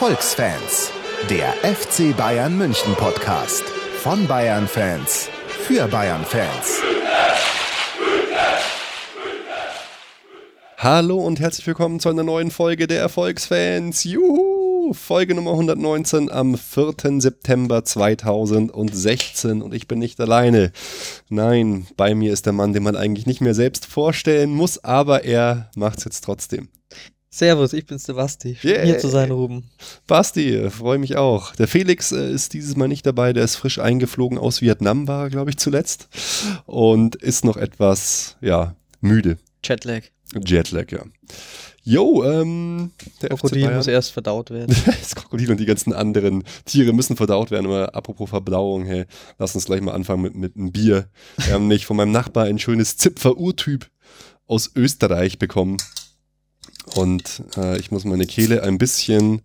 Erfolgsfans, der FC Bayern München Podcast von Bayern Fans für Bayern Fans. Hallo und herzlich willkommen zu einer neuen Folge der Erfolgsfans. Juhu! Folge Nummer 119 am 4. September 2016 und ich bin nicht alleine. Nein, bei mir ist der Mann, den man eigentlich nicht mehr selbst vorstellen muss, aber er macht's jetzt trotzdem. Servus, ich bin's der Basti. Schön Yeah. hier zu sein, Ruben. Basti, freue mich auch. Der Felix äh, ist dieses Mal nicht dabei, der ist frisch eingeflogen aus Vietnam, war er, glaube ich, zuletzt. Und ist noch etwas, ja, müde. Jetlag. Jetlag, ja. Jo, ähm, der Krokodil muss erst verdaut werden. Das Krokodil und die ganzen anderen Tiere müssen verdaut werden. Aber apropos Verdauung, hey, lass uns gleich mal anfangen mit, mit einem Bier. Wir haben nämlich von meinem Nachbar ein schönes Zipfer-Urtyp aus Österreich bekommen. Und äh, ich muss meine Kehle ein bisschen,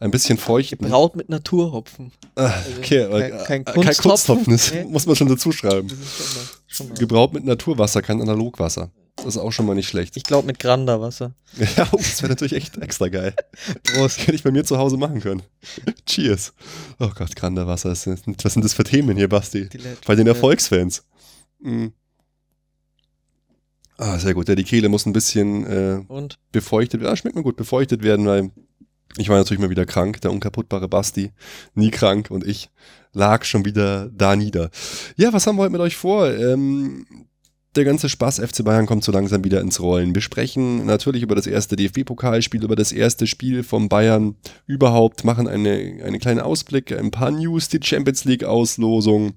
ein bisschen feuchten. Braut mit Naturhopfen. Ah, okay, aber, kein- kein äh, kein Kunsthopfen. Das Nee. muss man schon dazu schreiben. Das ist schon mal, schon mal. Gebraut mit Naturwasser, kein Analogwasser. Das ist auch schon mal nicht schlecht. Ich glaube mit Granda-Wasser. Ja, oh, das wäre natürlich echt extra geil. Prost. Hätte ich bei mir zu Hause machen können. Cheers. Oh Gott, Granderwasser. Was sind was sind das für Themen hier, Basti? Bei den Erfolgsfans. Mhm. Ah, sehr gut. Ja, die Kehle muss ein bisschen äh, befeuchtet werden. Ah, schmeckt mir gut, befeuchtet werden, weil ich war natürlich mal wieder krank. Der unkaputtbare Basti, nie krank und ich lag schon wieder da nieder. Ja, was haben wir heute mit euch vor? Ähm, der ganze Spaß FC Bayern kommt so langsam wieder ins Rollen. Wir sprechen natürlich über das erste DFB-Pokalspiel, über das erste Spiel vom Bayern überhaupt, machen eine, eine kleine Ausblick, ein paar News, die Champions League-Auslosung.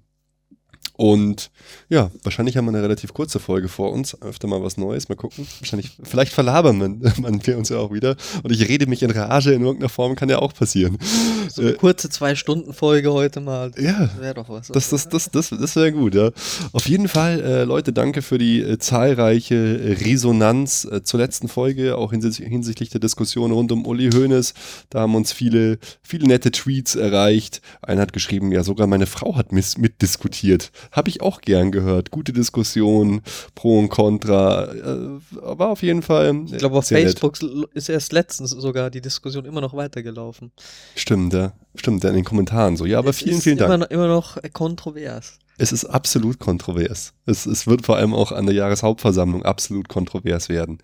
Und ja, wahrscheinlich haben wir eine relativ kurze Folge vor uns. Öfter mal was Neues, mal gucken. Wahrscheinlich, vielleicht verlabern wir uns ja auch wieder. Und ich rede mich in Rage in irgendeiner Form, kann ja auch passieren. So eine Äh, kurze Zwei-Stunden-Folge heute mal. Ja, Wäre doch was. das, das, das, das, das wäre gut, ja. Auf jeden Fall, äh, Leute, danke für die äh, zahlreiche Resonanz äh, zur letzten Folge, auch hinsichtlich, hinsichtlich der Diskussion rund um Uli Hoeneß. Da haben uns viele, viele nette Tweets erreicht. Einer hat geschrieben, ja, sogar meine Frau hat mitdiskutiert. Habe ich auch gern gehört. Gute Diskussion, Pro und Contra. Äh, war auf jeden Fall. Ich glaube, auf sehr nett. Facebook ist erst letztens sogar die Diskussion immer noch weitergelaufen. Stimmt, ja. Stimmt, ja, in den Kommentaren so. Ja, aber Es vielen, vielen Dank. Immer, noch- immer noch kontrovers. Es ist absolut kontrovers. Es, es wird vor allem auch an der Jahreshauptversammlung absolut kontrovers werden.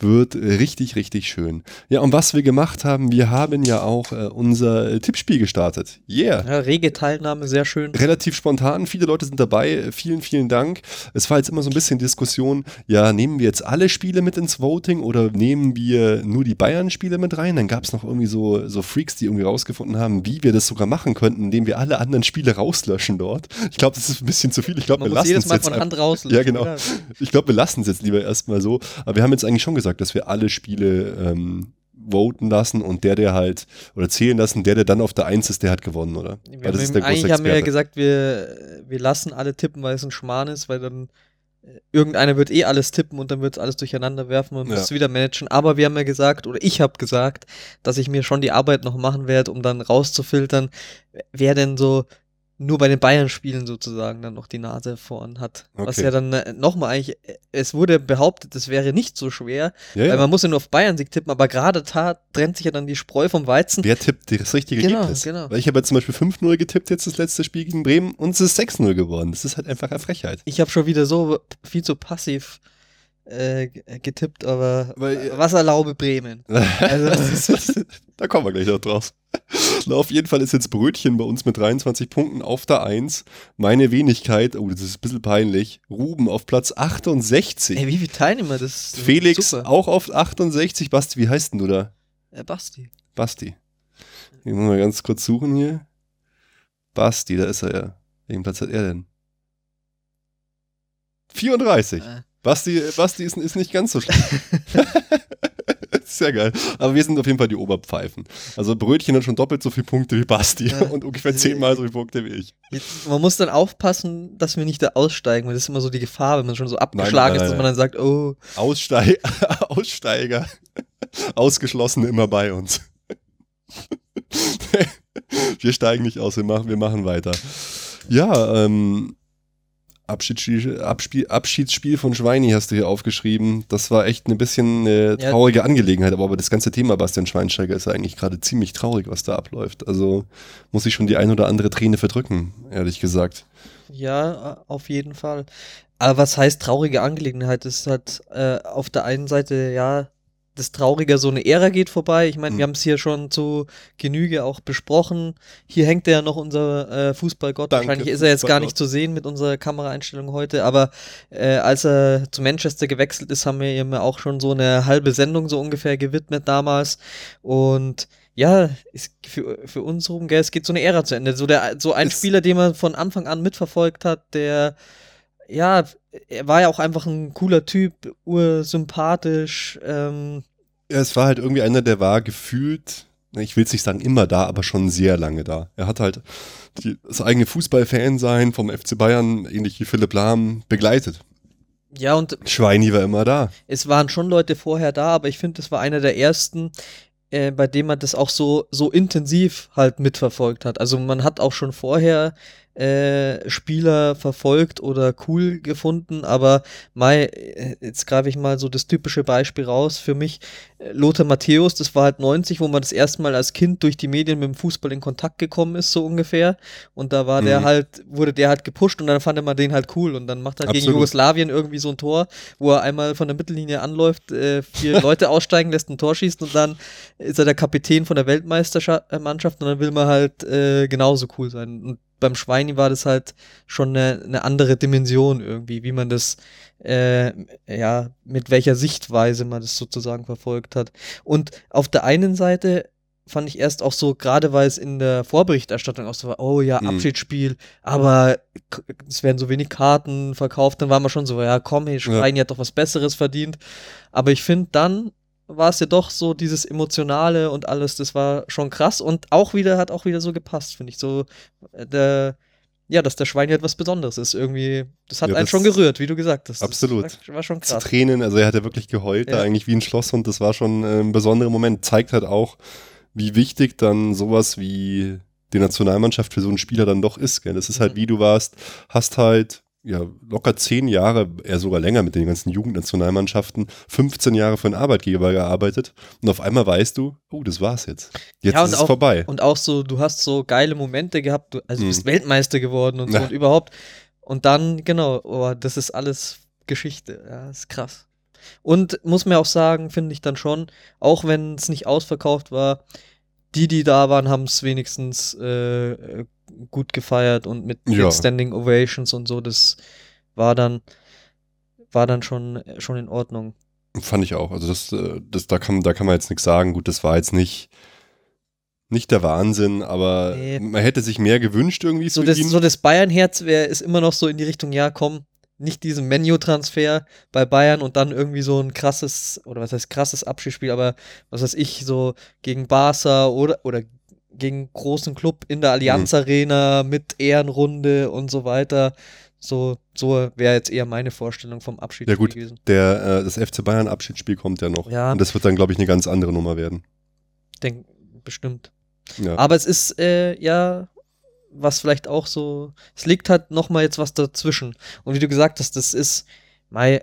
Wird richtig, richtig schön. Ja, und was wir gemacht haben, wir haben ja auch äh, unser äh, Tippspiel gestartet. Yeah. Ja, rege Teilnahme, sehr schön. Relativ spontan, viele Leute sind dabei. Vielen, vielen Dank. Es war jetzt immer so ein bisschen Diskussion, ja, nehmen wir jetzt alle Spiele mit ins Voting oder nehmen wir nur die Bayern-Spiele mit rein? Dann gab es noch irgendwie so, so Freaks, die irgendwie rausgefunden haben, wie wir das sogar machen könnten, indem wir alle anderen Spiele rauslöschen dort. Ich glaube, das ist ein bisschen zu viel. Ich glaube, wir lassen es Mal jetzt von einfach- Hand rauslösen. Ja, genau. oder? Ich glaube, wir lassen es jetzt lieber erstmal so. Aber wir haben jetzt eigentlich schon gesagt, dass wir alle Spiele ähm, voten lassen und der, der halt, oder zählen lassen, der, der dann auf der Eins ist, der hat gewonnen, oder? Wir Weil das haben ist der große eigentlich haben wir ja gesagt, wir, wir lassen alle tippen, weil es ein Schmarrn ist, weil dann äh, irgendeiner wird eh alles tippen und dann wird es alles durcheinander werfen und Ja. muss es wieder managen. Aber wir haben ja gesagt, oder ich habe gesagt, dass ich mir schon die Arbeit noch machen werde, um dann rauszufiltern, wer denn so nur bei den Bayern-Spielen sozusagen dann noch die Nase vorn hat. Was Okay. ja dann äh, nochmal eigentlich, äh, es wurde behauptet, es wäre nicht so schwer, Ja, weil ja. man muss ja nur auf Bayern-Sieg tippen, aber gerade da trennt sich ja dann die Spreu vom Weizen. Wer tippt das richtige Genau, Ergebnis? genau. Weil ich habe jetzt zum Beispiel 5-0 getippt, jetzt das letzte Spiel gegen Bremen und es ist 6-0 geworden. Das ist halt einfach eine Frechheit. Ich habe schon wieder so viel zu passiv äh, g- getippt, aber Weil, äh, was erlaube Bremen? Also, da kommen wir gleich noch drauf. Na, auf jeden Fall ist jetzt Brötchen bei uns mit 23 Punkten auf der 1. Meine Wenigkeit, oh, das ist ein bisschen peinlich. Ruben auf Platz 68. Ey, wie viele Teilnehmer? Das ist Felix super. auch auf 68. Basti, wie heißt denn du da? Äh, Basti. Basti. Ich muss mal ganz kurz suchen hier. Basti, da ist er ja. Welchen Platz hat er denn? 34. Äh, Basti, Basti ist, ist nicht ganz so schlecht. Sehr geil. Aber wir sind auf jeden Fall die Oberpfeifen. Also Brötchen hat schon doppelt so viele Punkte wie Basti Ja. und ungefähr zehnmal so viele Punkte wie ich. man muss dann aufpassen, dass wir nicht da aussteigen, weil das ist immer so die Gefahr, wenn man schon so abgeschlagen nein, ist, dass nein. man dann sagt, oh, Aussteig Aussteiger, Ausgeschlossene immer bei uns. wir steigen nicht aus, wir machen, wir machen weiter. Ja, ähm, Abschiedsspiel, Abspiel, Abschiedsspiel von Schweini hast du hier aufgeschrieben. Das war echt ein bisschen eine traurige ja. Angelegenheit, aber, aber das ganze Thema Bastian Schweinsteiger ist eigentlich gerade ziemlich traurig, was da abläuft. Also muss ich schon die ein oder andere Träne verdrücken, ehrlich gesagt. Ja, auf jeden Fall. Aber was heißt traurige Angelegenheit? Es hat äh, auf der einen Seite ja das Traurige, so eine Ära geht vorbei. Ich meine, mhm. wir haben es hier schon zu Genüge auch besprochen. Hier hängt ja noch unser äh, Fußballgott. Danke, Wahrscheinlich ist er jetzt gar nicht zu sehen mit unserer Kameraeinstellung heute, aber äh, als er zu Manchester gewechselt ist, haben wir ihm auch schon so eine halbe Sendung so ungefähr gewidmet damals. Und ja, ist für, für uns rum, gell, es geht so eine Ära zu Ende. So, der, so ein es Spieler, den man von Anfang an mitverfolgt hat, der ja, er war ja auch einfach ein cooler Typ, ursympathisch. Ähm. Ja, es war halt irgendwie einer, der war gefühlt, ich will es nicht sagen immer da, aber schon sehr lange da. Er hat halt die, das eigene Fußballfan sein vom FC Bayern, ähnlich wie Philipp Lahm, begleitet. Ja, und. Schweini war immer da. Es waren schon Leute vorher da, aber ich finde, es war einer der ersten, äh, bei dem man das auch so, so intensiv halt mitverfolgt hat. Also man hat auch schon vorher äh, Spieler verfolgt oder cool gefunden, aber Mai, äh, jetzt greife ich mal so das typische Beispiel raus für mich. Äh, Lothar Matthäus, das war halt 90, wo man das erste Mal als Kind durch die Medien mit dem Fußball in Kontakt gekommen ist, so ungefähr. Und da war mhm. der halt, wurde der halt gepusht und dann fand man den halt cool und dann macht er halt gegen Jugoslawien irgendwie so ein Tor, wo er einmal von der Mittellinie anläuft, äh, vier Leute aussteigen lässt, ein Tor schießt und dann ist er der Kapitän von der Weltmeistermannschaft und dann will man halt äh, genauso cool sein. Und beim Schweini war das halt schon eine, eine andere Dimension irgendwie, wie man das, äh, ja, mit welcher Sichtweise man das sozusagen verfolgt hat. Und auf der einen Seite fand ich erst auch so, gerade weil es in der Vorberichterstattung auch so war, oh ja, mhm. Abschiedsspiel, aber es werden so wenig Karten verkauft, dann war man schon so, ja komm, hey, Schweini ja. hat doch was Besseres verdient. Aber ich finde dann war es ja doch so dieses Emotionale und alles, das war schon krass und auch wieder, hat auch wieder so gepasst, finde ich. So, äh, der, ja, dass der Schwein halt was Besonderes ist. Irgendwie, das hat ja, einen das schon gerührt, wie du gesagt hast. Absolut. Das war, schon krass. Die Tränen, also er hat ja wirklich geheult, ja. da eigentlich wie ein Schlosshund. Das war schon äh, ein besonderer Moment. Zeigt halt auch, wie wichtig dann sowas wie die Nationalmannschaft für so einen Spieler dann doch ist. Gell? Das ist halt, mhm. wie du warst, hast halt ja, locker zehn Jahre, eher sogar länger mit den ganzen Jugendnationalmannschaften, 15 Jahre für einen Arbeitgeber gearbeitet und auf einmal weißt du, oh, das war's jetzt. Jetzt ja, ist es auch, vorbei. Und auch so, du hast so geile Momente gehabt, du, also du bist mhm. Weltmeister geworden und so ja. und überhaupt. Und dann, genau, oh, das ist alles Geschichte. Ja, ist krass. Und muss mir auch sagen, finde ich dann schon, auch wenn es nicht ausverkauft war, die, die da waren, haben es wenigstens äh, gut gefeiert und mit, ja. Standing Ovations und so, das war dann, war dann schon, schon in Ordnung. Fand ich auch. Also das, äh, das, da kann, da kann man jetzt nichts sagen. Gut, das war jetzt nicht, nicht der Wahnsinn, aber nee. man hätte sich mehr gewünscht irgendwie. So, das, so das Bayern-Herz wäre ist immer noch so in die Richtung, ja komm, nicht diesen Menu-Transfer bei Bayern und dann irgendwie so ein krasses, oder was heißt krasses Abschiedsspiel, aber was weiß ich, so gegen Barca oder, oder gegen großen Club in der Allianz mhm. Arena mit Ehrenrunde und so weiter. So, so wäre jetzt eher meine Vorstellung vom Abschiedsspiel ja, gut, gewesen. Der, äh, das FC Bayern Abschiedsspiel kommt ja noch. Ja. Und das wird dann, glaube ich, eine ganz andere Nummer werden. Denk, bestimmt. Ja. Aber es ist äh, ja was vielleicht auch so, es liegt halt nochmal jetzt was dazwischen. Und wie du gesagt hast, das ist, Mai,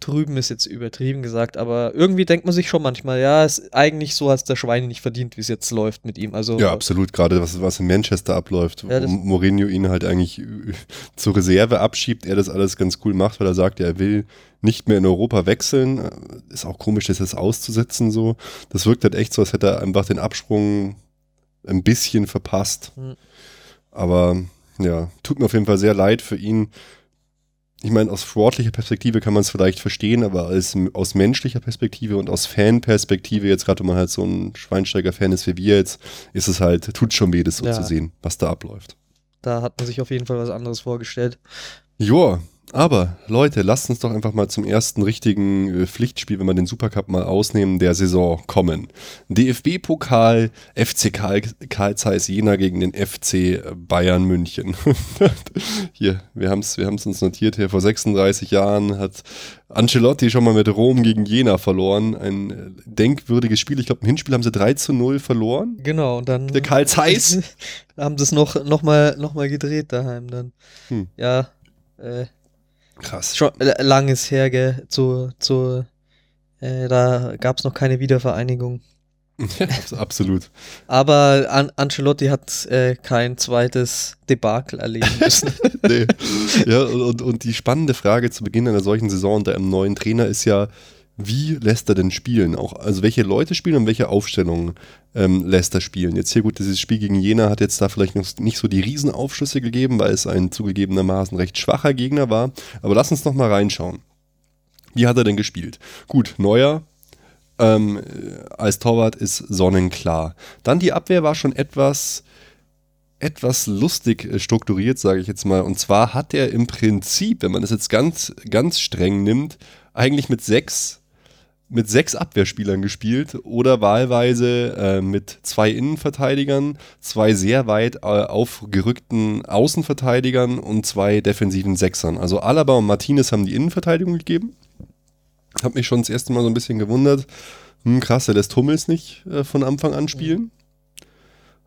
drüben ist jetzt übertrieben gesagt, aber irgendwie denkt man sich schon manchmal, ja, ist eigentlich so, als der Schweine nicht verdient, wie es jetzt läuft mit ihm. Also, ja, absolut, gerade was, was in Manchester abläuft, ja, wo Mourinho ihn halt eigentlich zur Reserve abschiebt, er das alles ganz cool macht, weil er sagt, er will nicht mehr in Europa wechseln. Ist auch komisch, das jetzt auszusetzen so. Das wirkt halt echt so, als hätte er einfach den Absprung ein bisschen verpasst. Hm. Aber ja, tut mir auf jeden Fall sehr leid für ihn ich meine, aus sportlicher Perspektive kann man es vielleicht verstehen, aber als, aus menschlicher Perspektive und aus Fanperspektive, jetzt gerade wenn man halt so ein Schweinsteiger-Fan ist wie wir jetzt, ist es halt, tut schon weh, das so ja. zu sehen, was da abläuft. Da hat man sich auf jeden Fall was anderes vorgestellt. Joa, aber Leute, lasst uns doch einfach mal zum ersten richtigen äh, Pflichtspiel, wenn wir den Supercup mal ausnehmen, der Saison kommen. DFB-Pokal, FC Karl, Karl Zeiss Jena gegen den FC Bayern München. hier, wir haben es wir haben's uns notiert, hier vor 36 Jahren hat Ancelotti schon mal mit Rom gegen Jena verloren. Ein äh, denkwürdiges Spiel. Ich glaube, im Hinspiel haben sie 3 zu 0 verloren. Genau, und dann. Der Karl Zeiss. haben sie es noch, noch, mal, noch mal gedreht daheim dann. Hm. Ja, äh, Krass. Schon äh, lang ist her, gell? Zu, zu, äh, da gab es noch keine Wiedervereinigung. Ja, abs- absolut. Aber An Ancelotti hat äh, kein zweites Debakel erleben müssen. nee. Ja, und, und, und die spannende Frage zu Beginn einer solchen Saison unter einem neuen Trainer ist ja, wie lässt er denn spielen? Auch, also welche Leute spielen und welche Aufstellungen ähm, lässt er spielen? Jetzt hier gut, dieses Spiel gegen Jena hat jetzt da vielleicht nicht so die Riesenaufschlüsse gegeben, weil es ein zugegebenermaßen recht schwacher Gegner war. Aber lass uns noch mal reinschauen. Wie hat er denn gespielt? Gut, Neuer ähm, äh, als Torwart ist sonnenklar. Dann die Abwehr war schon etwas etwas lustig äh, strukturiert, sage ich jetzt mal. Und zwar hat er im Prinzip, wenn man das jetzt ganz, ganz streng nimmt, eigentlich mit sechs, mit sechs Abwehrspielern gespielt oder wahlweise äh, mit zwei Innenverteidigern, zwei sehr weit äh, aufgerückten Außenverteidigern und zwei defensiven Sechsern. Also Alaba und Martinez haben die Innenverteidigung gegeben. Hab mich schon das erste Mal so ein bisschen gewundert. Hm, krass, er lässt Hummels nicht äh, von Anfang an spielen.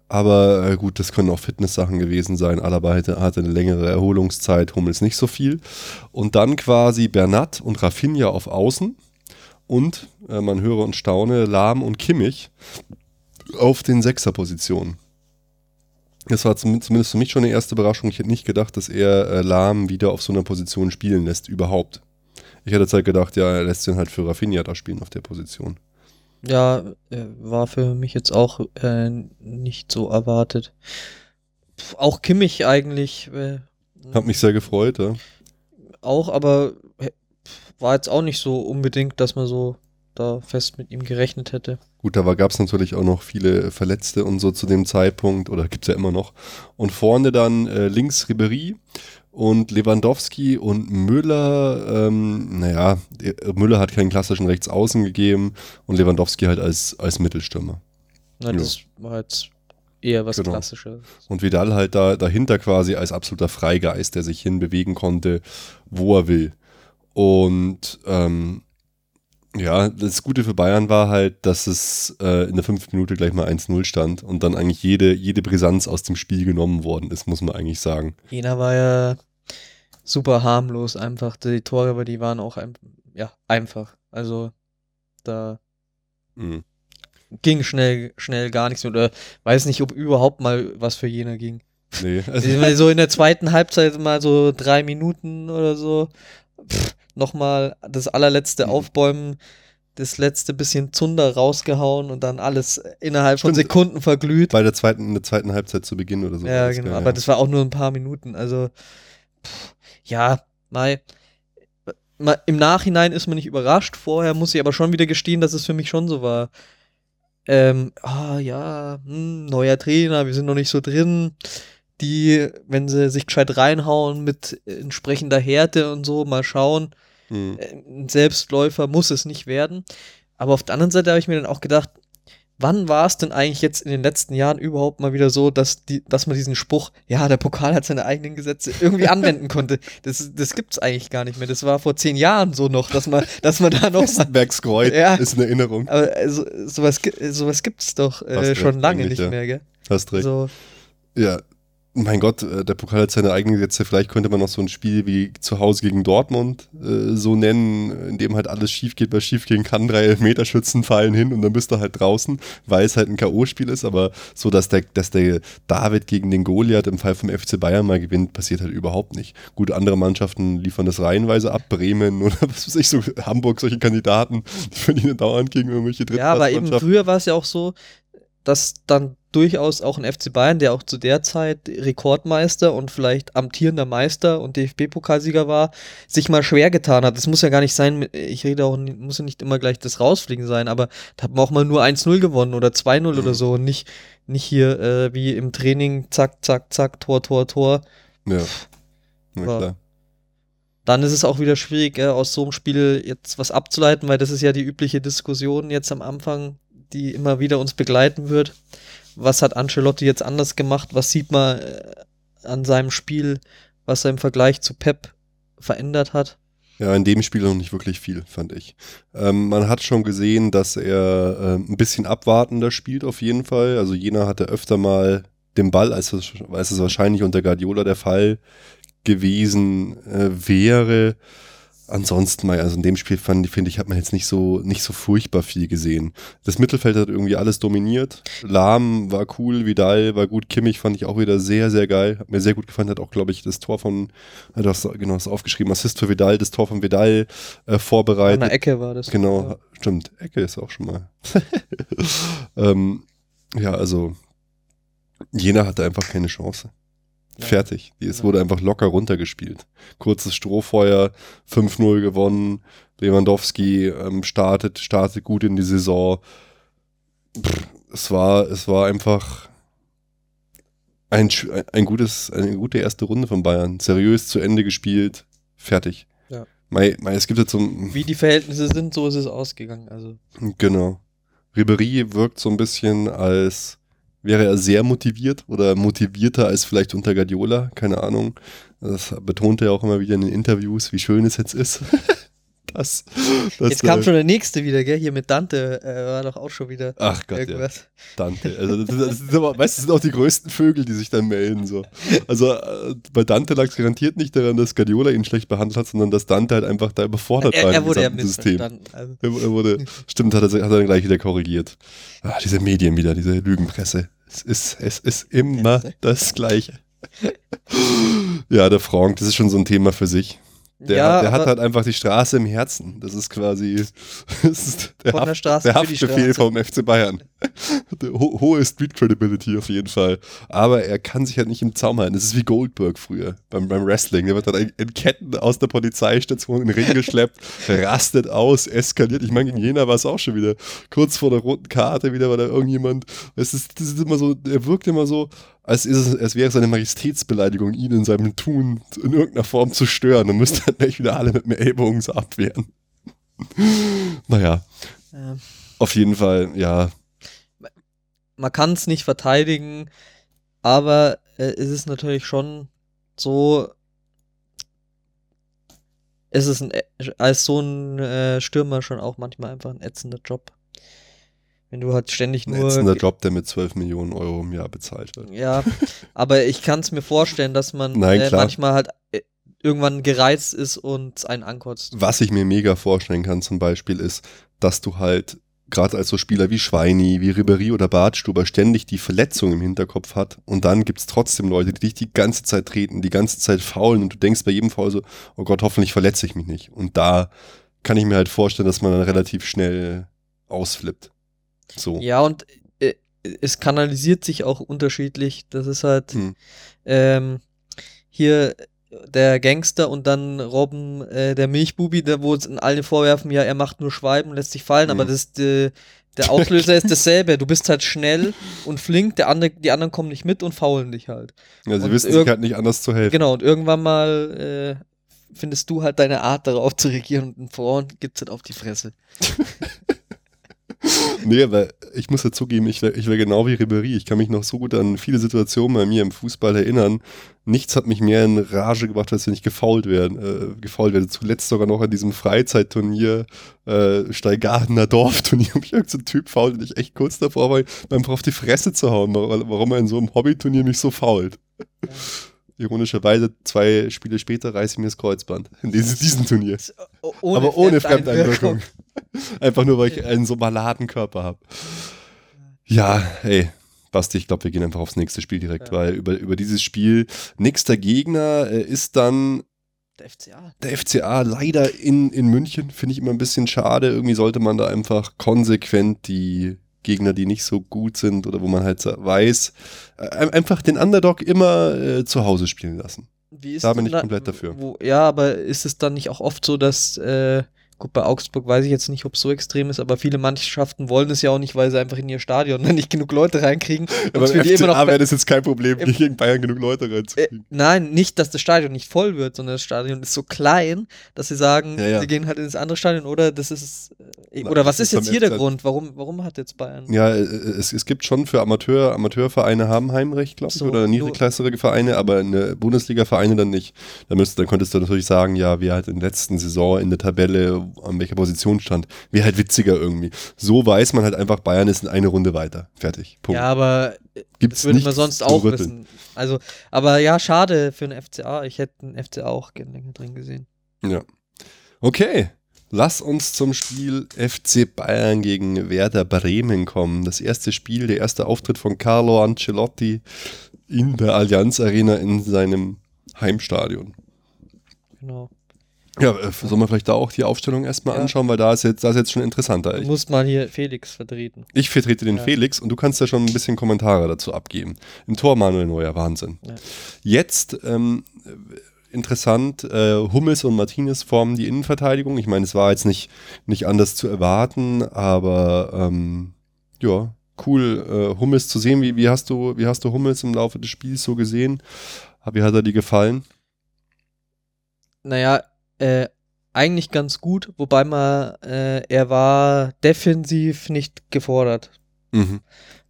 Aber äh, gut, das können auch Fitness-Sachen gewesen sein. Alaba hatte, hatte eine längere Erholungszeit, Hummels nicht so viel. Und dann quasi Bernat und Rafinha auf Außen. Und, äh, man höre und staune, Lahm und Kimmich auf den Sechserpositionen. Das war zum, zumindest für mich schon eine erste Überraschung. Ich hätte nicht gedacht, dass er äh, Lahm wieder auf so einer Position spielen lässt, überhaupt. Ich hätte halt gedacht, ja, er lässt ihn halt für Rafinha da spielen auf der Position. ja, äh, war für mich jetzt auch äh, nicht so erwartet. Pff, auch Kimmich eigentlich. Äh, Hat mich sehr gefreut, ja. auch, aber äh, war jetzt auch nicht so unbedingt, dass man so da fest mit ihm gerechnet hätte. Gut, da gab es natürlich auch noch viele Verletzte und so zu dem Zeitpunkt, oder gibt es ja immer noch. Und vorne dann äh, links Ribery und Lewandowski und Müller. Ähm, naja, Müller hat keinen klassischen Rechtsaußen gegeben und Lewandowski halt als, als Mittelstürmer. Na, Ja. das war jetzt eher was Genau. Klassisches. Und Vidal halt da dahinter quasi als absoluter Freigeist, der sich hinbewegen konnte, wo er will. Und ähm, ja, das Gute für Bayern war halt, dass es äh, in der fünften Minute gleich mal 1-0 stand und dann eigentlich jede, jede Brisanz aus dem Spiel genommen worden ist, muss man eigentlich sagen. Jena war ja super harmlos einfach. Die Tore, aber die waren auch ein, ja, einfach. Also da Mhm. ging schnell, schnell gar nichts mehr. Oder weiß nicht, ob überhaupt mal was für Jena ging. Nee, also, meine, so in der zweiten Halbzeit mal so drei Minuten oder so. Pff, Nochmal das allerletzte Mhm. Aufbäumen, das letzte bisschen Zunder rausgehauen und dann alles innerhalb von Stimmt. Sekunden verglüht. bei der zweiten, in der zweiten Halbzeit zu Beginn oder so. Ja, genau. gell, Aber das war auch nur ein paar Minuten. Also, pff, ja, Mai. Ma- Im Nachhinein ist man nicht überrascht. Vorher muss ich aber schon wieder gestehen, dass es für mich schon so war. Ähm, ah, ja, hm, neuer Trainer, wir sind noch nicht so drin. Die, wenn sie sich gescheit reinhauen mit entsprechender Härte und so, mal schauen. Mhm. Äh, Ein Selbstläufer muss es nicht werden. Aber auf der anderen Seite habe ich mir dann auch gedacht, wann war es denn eigentlich jetzt in den letzten Jahren überhaupt mal wieder so, dass, die, dass man diesen Spruch, ja, der Pokal hat seine eigenen Gesetze, irgendwie anwenden konnte? Das, das gibt es eigentlich gar nicht mehr. Das war vor zehn Jahren so noch, dass man, dass man da noch mal. Westenbergskreuz Ja. ist eine Erinnerung. Aber also, sowas, gi- sowas gibt es doch äh, schon lange nicht ja. mehr, gell? Hast recht. So, Ja, mein Gott, äh, der Pokal hat seine eigenen Gesetze. Vielleicht könnte man noch so ein Spiel wie zu Hause gegen Dortmund äh, so nennen, in dem halt alles schief geht, was schief gehen kann. Drei Elfmeterschützen fallen hin und dann bist du halt draußen, weil es halt ein K.O.-Spiel ist. Aber so, dass der, dass der David gegen den Goliath im Fall vom FC Bayern mal gewinnt, passiert halt überhaupt nicht. Gut, andere Mannschaften liefern das reihenweise ab. Bremen oder was weiß ich, so Hamburg, solche Kandidaten, die verlieren dauernd gegen irgendwelche ja, aber eben früher war es ja auch so, dass dann durchaus auch ein FC Bayern, der auch zu der Zeit Rekordmeister und vielleicht amtierender Meister und DFB-Pokalsieger war, sich mal schwer getan hat. Das muss ja gar nicht sein, ich rede auch, nicht- muss ja nicht immer gleich das Rausfliegen sein, aber da hat man auch mal nur 1-0 gewonnen oder 2-0 oder Mhm. so und nicht, nicht hier äh, wie im Training, zack, zack, zack, Tor, Tor, Tor. Ja, na War- klar. Dann ist es auch wieder schwierig, äh, aus so einem Spiel jetzt was abzuleiten, weil das ist ja die übliche Diskussion jetzt am Anfang, die immer wieder uns begleiten wird. Was hat Ancelotti jetzt anders gemacht? Was sieht man äh, an seinem Spiel, was er im Vergleich zu Pep verändert hat? Ja, in dem Spiel noch nicht wirklich viel, fand ich. Ähm, man hat schon gesehen, dass er ähm, ein bisschen abwartender spielt auf jeden Fall. Also Jena hatte öfter mal den Ball, als es, als es wahrscheinlich unter Guardiola der Fall gewesen äh, wäre. Ansonsten mal, also in dem Spiel fand finde ich, hat man jetzt nicht so, nicht so furchtbar viel gesehen. Das Mittelfeld hat irgendwie alles dominiert. Lahm war cool, Vidal war gut, Kimmich fand ich auch wieder sehr, sehr geil. Hat mir sehr gut gefallen, hat auch, glaube ich, das Tor von, du hast genau das aufgeschrieben, Assist für Vidal, das Tor von Vidal äh, vorbereitet. An der Ecke war das. Genau, ja. stimmt. Ecke ist auch schon mal. ähm, ja, also Jena hatte einfach keine Chance. Ja. Fertig. Es genau. wurde einfach locker runtergespielt. Kurzes Strohfeuer, 5-0 gewonnen. Lewandowski ähm, startet, startet gut in die Saison. Pff, es war, es war einfach ein, ein gutes, eine gute erste Runde von Bayern. Seriös zu Ende gespielt. Fertig. Ja. Mei, mei, es gibt jetzt so Wie die Verhältnisse sind, so ist es ausgegangen. Also. Genau. Ribery wirkt so ein bisschen als wäre er sehr motiviert oder motivierter als vielleicht unter Guardiola, keine Ahnung. Das betont er auch immer wieder in den Interviews, wie schön es jetzt ist. das, das, jetzt kam schon der nächste wieder, gell? Hier mit Dante äh, war doch auch schon wieder Ach Gott, irgendwas. Ja. Dante. Also das, das, ist aber, weißt, das sind auch die größten Vögel, die sich dann melden. So. Also äh, bei Dante lag es garantiert nicht daran, dass Guardiola ihn schlecht behandelt hat, sondern dass Dante halt einfach da überfordert er, war er wurde ja System. Also. Er, er, wurde, stimmt, hat er, hat er dann gleich wieder korrigiert. Ach, diese Medien wieder, diese Lügenpresse. Es ist, es ist immer das Gleiche. ja, der Frank, das ist schon so ein Thema für sich. Der, ja, der hat halt einfach die Straße im Herzen. Das ist quasi das ist der, Haft, der, Straße der Haftbefehl vom FC Bayern. Ho hohe Street Credibility auf jeden Fall. Aber er kann sich halt nicht im Zaum halten. Das ist wie Goldberg früher beim, beim Wrestling. Der wird dann in Ketten aus der Polizeistation in den Ring geschleppt, rastet aus, eskaliert. Ich meine, in Jena war es auch schon wieder kurz vor der roten Karte wieder, weil da irgendjemand. Es ist, das ist immer so, er wirkt immer so, als, ist es, als wäre es eine Majestätsbeleidigung, ihn in seinem Tun in irgendeiner Form zu stören. Dann müsste dann gleich wieder alle mit mir Ellbogen abwehren. naja. Ja. Auf jeden Fall, ja. Man kann es nicht verteidigen, aber äh, es ist natürlich schon so, es ist ein, als so ein äh, Stürmer schon auch manchmal einfach ein ätzender Job. Wenn du halt ständig nur. Ein ätzender Job, der mit 12 Millionen Euro im Jahr bezahlt wird. Ja, aber ich kann es mir vorstellen, dass man Nein, äh, manchmal halt äh, irgendwann gereizt ist und einen ankotzt. Was ich mir mega vorstellen kann zum Beispiel ist, dass du halt gerade als so Spieler wie Schweini, wie Ribery oder Bartstuber ständig die Verletzung im Hinterkopf hat und dann gibt es trotzdem Leute, die dich die ganze Zeit treten, die ganze Zeit faulen und du denkst bei jedem Foul so, oh Gott, hoffentlich verletze ich mich nicht. Und da kann ich mir halt vorstellen, dass man dann relativ schnell ausflippt. So. Ja, und äh, es kanalisiert sich auch unterschiedlich. Das ist halt hm. ähm, hier der Gangster und dann Robben, äh, der Milchbubi, der, wo alle vorwerfen, ja, er macht nur Schweiben, lässt sich fallen, hm. aber das, äh, der Auslöser ist dasselbe. Du bist halt schnell und flink, der andere, die anderen kommen nicht mit und faulen dich halt. Ja, sie und wissen sich halt nicht anders zu helfen. Genau, und irgendwann mal äh, findest du halt deine Art darauf zu regieren und vorn gibt's halt auf die Fresse. nee, aber ich muss ja zugeben, ich wäre wär genau wie Ribery. Ich kann mich noch so gut an viele Situationen bei mir im Fußball erinnern. Nichts hat mich mehr in Rage gebracht, als wenn ich gefault werden, äh, gefault werde. Zuletzt sogar noch an diesem Freizeitturnier, äh, Steigardener Dorfturnier, mich irgendein so Typ fault und ich echt kurz davor war, einfach auf die Fresse zu hauen, warum er in so einem Hobbyturnier mich so fault. Ja. Ironischerweise, zwei Spiele später reiße ich mir das Kreuzband. In diesem, diesem Turnier. Ohne Aber ohne Fremdeinwirkung. Einfach nur, weil ich einen so maladen Körper habe. Ja, hey, Basti, ich glaube, wir gehen einfach aufs nächste Spiel direkt, ja. weil über, über dieses Spiel, nächster Gegner äh, ist dann der FCA. Der FCA leider in, in München, finde ich immer ein bisschen schade. Irgendwie sollte man da einfach konsequent die Gegner, die nicht so gut sind oder wo man halt weiß, äh, einfach den Underdog immer äh, zu Hause spielen lassen. da bin ich komplett dafür. Wo, ja, aber ist es dann nicht auch oft so, dass äh, Gut, bei Augsburg weiß ich jetzt nicht, ob es so extrem ist, aber viele Mannschaften wollen es ja auch nicht, weil sie einfach in ihr Stadion nicht genug Leute reinkriegen. Aber für die immer noch wäre das jetzt kein Problem, nicht gegen Bayern genug Leute reinzukriegen. Äh, nein, nicht, dass das Stadion nicht voll wird, sondern das Stadion ist so klein, dass sie sagen, ja, ja. sie gehen halt ins andere Stadion oder das ist Oder was ist jetzt hier der Grund? Warum, warum hat jetzt Bayern? Ja, äh, es, es gibt schon für Amateur, Amateurvereine haben Heimrecht, glaube ich, So, oder niedrigklassige Vereine, aber eine Bundesliga-Vereine dann nicht. Da müsst, dann könntest du natürlich sagen, ja, wer halt in der letzten Saison in der Tabelle an welcher Position stand, wäre halt witziger irgendwie. So weiß man halt einfach, Bayern ist in eine Runde weiter. Fertig. Punkt. Ja, aber Gibt's das würde man nichts sonst auch wissen. Also, aber ja, schade für den FCA. Ich hätte den FCA auch gerne länger drin gesehen. Ja. Okay. Lass uns zum Spiel FC Bayern gegen Werder Bremen kommen. Das erste Spiel, der erste Auftritt von Carlo Ancelotti in der Allianz Arena in seinem Heimstadion. Genau. Ja, äh, sollen wir vielleicht da auch die Aufstellung erstmal Ja. anschauen, weil da ist jetzt, da ist jetzt schon interessanter. Ich, musst mal hier Felix vertreten. ich vertrete den Ja. Felix und du kannst ja schon ein bisschen Kommentare dazu abgeben. Im Tor Manuel Neuer, Wahnsinn. Ja. Jetzt ähm, interessant, äh, Hummels und Martinez formen die Innenverteidigung. Ich meine, es war jetzt nicht, nicht anders zu erwarten, aber ähm, ja, cool, äh, Hummels zu sehen. Wie, wie, hast du, wie hast du Hummels im Laufe des Spiels so gesehen? Wie hat er dir gefallen? Naja, äh, eigentlich ganz gut, wobei man, äh, er war defensiv nicht gefordert. Mhm.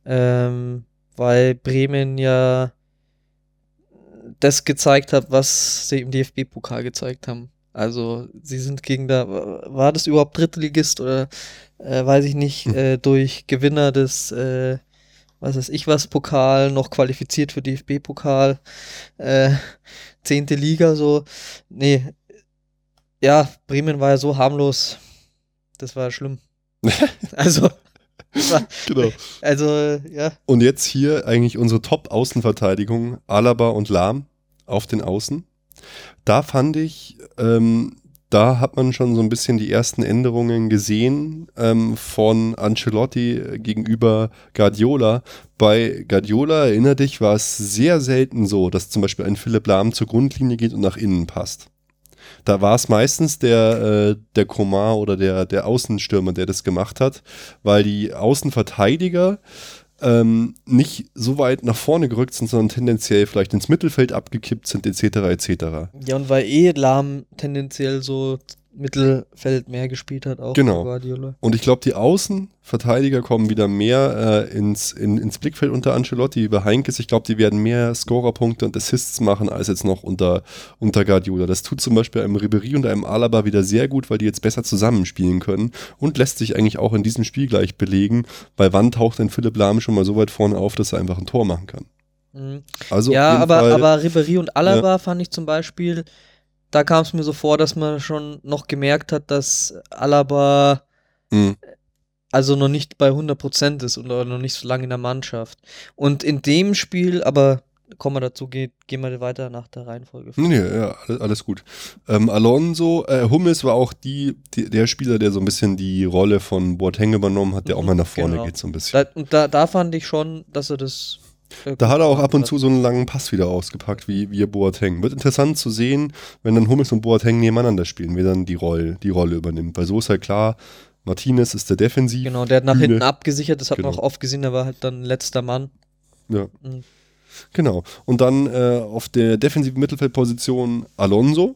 Ähm, weil Bremen ja das gezeigt hat, was sie im DFB-Pokal gezeigt haben. Also sie sind gegen da, war das überhaupt Drittligist oder äh, weiß ich nicht, Hm. äh, durch Gewinner des, äh, was weiß ich was, Pokal noch qualifiziert für DFB-Pokal, äh, zehnte Liga so. Nee, ja, Bremen war ja so harmlos, das war schlimm. also, war, Genau. also, ja. Und jetzt hier eigentlich unsere Top-Außenverteidigung, Alaba und Lahm auf den Außen. Da fand ich, ähm, da hat man schon so ein bisschen die ersten Änderungen gesehen ähm, von Ancelotti gegenüber Guardiola. Bei Guardiola, erinnere dich, war es sehr selten so, dass zum Beispiel ein Philipp Lahm zur Grundlinie geht und nach innen passt. Da war es meistens der, äh, der Komar oder der, der Außenstürmer, der das gemacht hat, weil die Außenverteidiger ähm, nicht so weit nach vorne gerückt sind, sondern tendenziell vielleicht ins Mittelfeld abgekippt sind, etc. etc. Ja, und weil eh Lahm tendenziell so Mittelfeld mehr gespielt hat, auch Genau. Guardiola. Und ich glaube, die Außenverteidiger kommen wieder mehr äh, ins, in, ins Blickfeld unter Ancelotti, über Heinkes. Ich glaube, die werden mehr Scorerpunkte und Assists machen als jetzt noch unter, unter Guardiola. Das tut zum Beispiel einem Ribery und einem Alaba wieder sehr gut, weil die jetzt besser zusammenspielen können und lässt sich eigentlich auch in diesem Spiel gleich belegen, weil wann taucht denn Philipp Lahm schon mal so weit vorne auf, dass er einfach ein Tor machen kann. Mhm. Also ja, aber, Fall, aber Ribéry und Alaba fand ich zum Beispiel, da kam es mir so vor, dass man schon noch gemerkt hat, dass Alaba mh, also noch nicht bei 100% ist oder noch nicht so lange in der Mannschaft. Und in dem Spiel, aber kommen wir dazu, gehen wir weiter nach der Reihenfolge. Nee, ja, alles, gut. Ähm, Alonso, äh, Hummels war auch die, die, der Spieler, der so ein bisschen die Rolle von Boateng übernommen hat, der auch Mhm, mal nach vorne genau. geht so ein bisschen. Da, und da, da fand ich schon, dass er das. Äh, Da hat er auch ab und zu so einen langen Pass wieder ausgepackt, wie, wie Boateng. Wird interessant zu sehen, wenn dann Hummels und Boateng nebeneinander spielen, wer dann die Rolle, die Rolle übernimmt. Weil so ist halt klar, Martinez ist der Defensiv. Genau, der hat nach Bühne. hinten abgesichert, das hat man Genau. auch oft gesehen, der war halt dann letzter Mann. Ja. Mhm. Genau. Und dann äh, auf der defensiven Mittelfeldposition Alonso.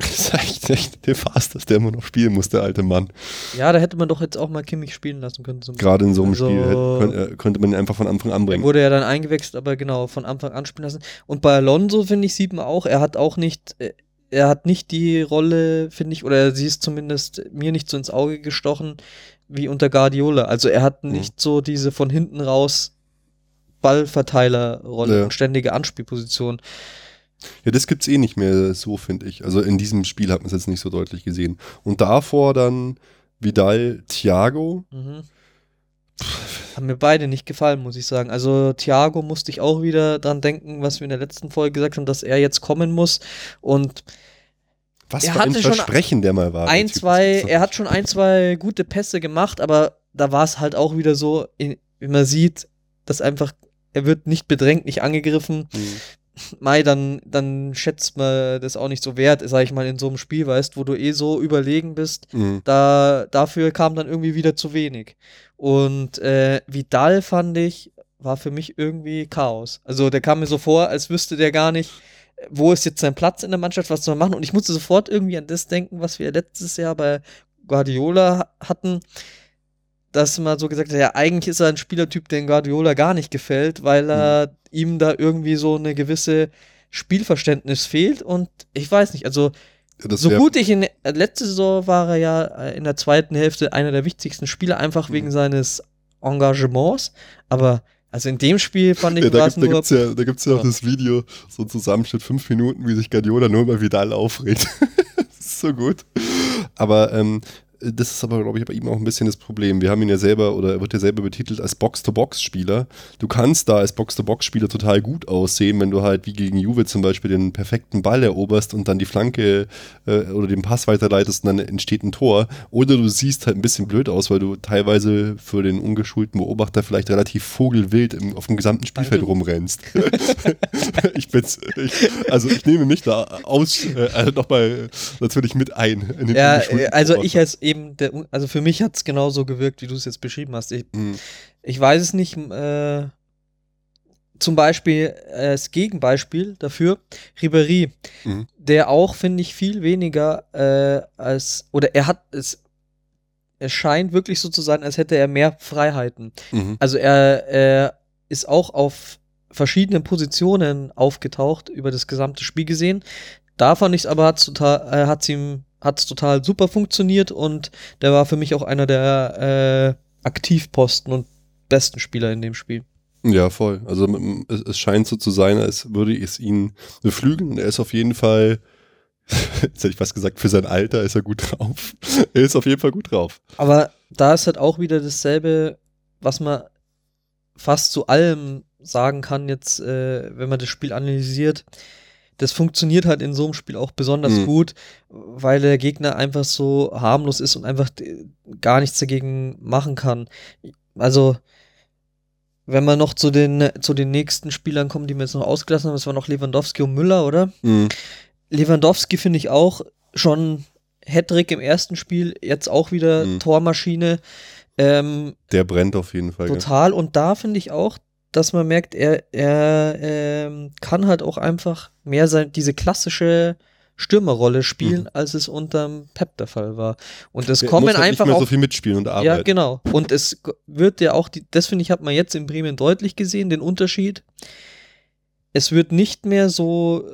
Das ist echt, echt nefast, dass der immer noch spielen muss, der alte Mann. Ja, da hätte man doch jetzt auch mal Kimmich spielen lassen können. Gerade in so einem Also- Spiel hätte, könnte, könnte man ihn einfach von Anfang an bringen. wurde ja dann eingewechselt, aber genau, von Anfang an spielen lassen. Und bei Alonso, finde ich, sieht man auch, er hat auch nicht, äh, er hat nicht die Rolle, finde ich, oder sie ist zumindest mir nicht so ins Auge gestochen wie unter Guardiola. Also er hat Mhm. nicht so diese von hinten raus Ballverteilerrolle Ja. und ständige Anspielposition. Ja, das gibt's eh nicht mehr so, finde ich. Also in diesem Spiel hat man es jetzt nicht so deutlich gesehen. Und davor dann Vidal, Thiago. Mhm. Haben mir beide nicht gefallen, muss ich sagen. Also Thiago musste ich auch wieder dran denken, was wir in der letzten Folge gesagt haben, dass er jetzt kommen muss. Und Was Er für ein Versprechen der mal war. ein, zwei, er hat schon ein, zwei gute Pässe gemacht, aber da war es halt auch wieder so, wie man sieht, dass einfach, er wird nicht bedrängt, nicht angegriffen. Mhm. Mai, dann, dann schätzt man das auch nicht so wert, sag ich mal, in so einem Spiel, weißt, wo du eh so überlegen bist. Mhm. Da, dafür kam dann irgendwie wieder zu wenig. Und äh, Vidal fand ich, war für mich irgendwie Chaos. Also der kam mir so vor, als wüsste der gar nicht, wo ist jetzt sein Platz in der Mannschaft, was soll er machen. Und ich musste sofort irgendwie an das denken, was wir letztes Jahr bei Guardiola hatten, dass man so gesagt hat, ja, eigentlich ist er ein Spielertyp, den Guardiola gar nicht gefällt, weil er mhm. ihm da irgendwie so eine gewisse Spielverständnis fehlt und ich weiß nicht, also das so gut ich in letzte Saison war er ja äh, in der zweiten Hälfte einer der wichtigsten Spieler, einfach mhm. wegen seines Engagements, aber also in dem Spiel fand ich ja, da, gibt, da gibt's ja, da gibt's ja auch das Video, so ein Zusammenschnitt, fünf Minuten, wie sich Guardiola nur mal Vidal aufregt. das ist so gut. Aber ähm, das ist aber, glaube ich, bei ihm auch ein bisschen das Problem. Wir haben ihn ja selber, oder er wird ja selber betitelt als Box-to-Box-Spieler. Du kannst da als Box-to-Box-Spieler total gut aussehen, wenn du halt wie gegen Juve zum Beispiel den perfekten Ball eroberst und dann die Flanke äh, oder den Pass weiterleitest und dann entsteht ein Tor. Oder du siehst halt ein bisschen blöd aus, weil du teilweise für den ungeschulten Beobachter vielleicht relativ vogelwild im, auf dem gesamten Spielfeld rumrennst. ich bin's, ich, also ich nehme mich da aus, äh, also nochmal natürlich mit ein. ja, äh, also ich als eben, der, also für mich hat es genauso gewirkt, wie du es jetzt beschrieben hast. Ich, mhm. ich weiß es nicht, äh, zum Beispiel äh, als Gegenbeispiel dafür, Ribéry, mhm. der auch, finde ich, viel weniger äh, als, oder er hat es, es scheint wirklich so zu sein, als hätte er mehr Freiheiten. Mhm. Also er, er ist auch auf verschiedenen Positionen aufgetaucht über das gesamte Spiel gesehen. Da fand ich es aber, hat es äh, ihm hat es total super funktioniert und der war für mich auch einer der äh, Aktivposten und besten Spieler in dem Spiel. Ja, voll. Also es, es scheint so zu sein, als würde es ihn beflügeln. Er ist auf jeden Fall, jetzt hätte ich fast gesagt, für sein Alter ist er gut drauf. er ist auf jeden Fall gut drauf. Aber da ist halt auch wieder dasselbe, was man fast zu allem sagen kann, jetzt, äh, wenn man das Spiel analysiert das funktioniert halt in so einem Spiel auch besonders mhm. gut, weil der Gegner einfach so harmlos ist und einfach gar nichts dagegen machen kann. Also, wenn man noch zu den, zu den nächsten Spielern kommt, die wir jetzt noch ausgelassen haben, das war noch Lewandowski und Müller, oder? Mhm. Lewandowski finde ich auch schon Hattrick im ersten Spiel, jetzt auch wieder mhm. Tormaschine. Ähm, der brennt auf jeden Fall. Total. Ja. Und da finde ich auch, dass man merkt, er, er ähm, kann halt auch einfach mehr sein, diese klassische Stürmerrolle spielen, mhm. als es unterm Pep der Fall war. Und es kommen halt einfach nicht mehr so viel mitspielen und arbeiten. Ja, genau. Und es wird ja auch, die, das finde ich, hat man jetzt in Bremen deutlich gesehen, den Unterschied. Es wird nicht mehr so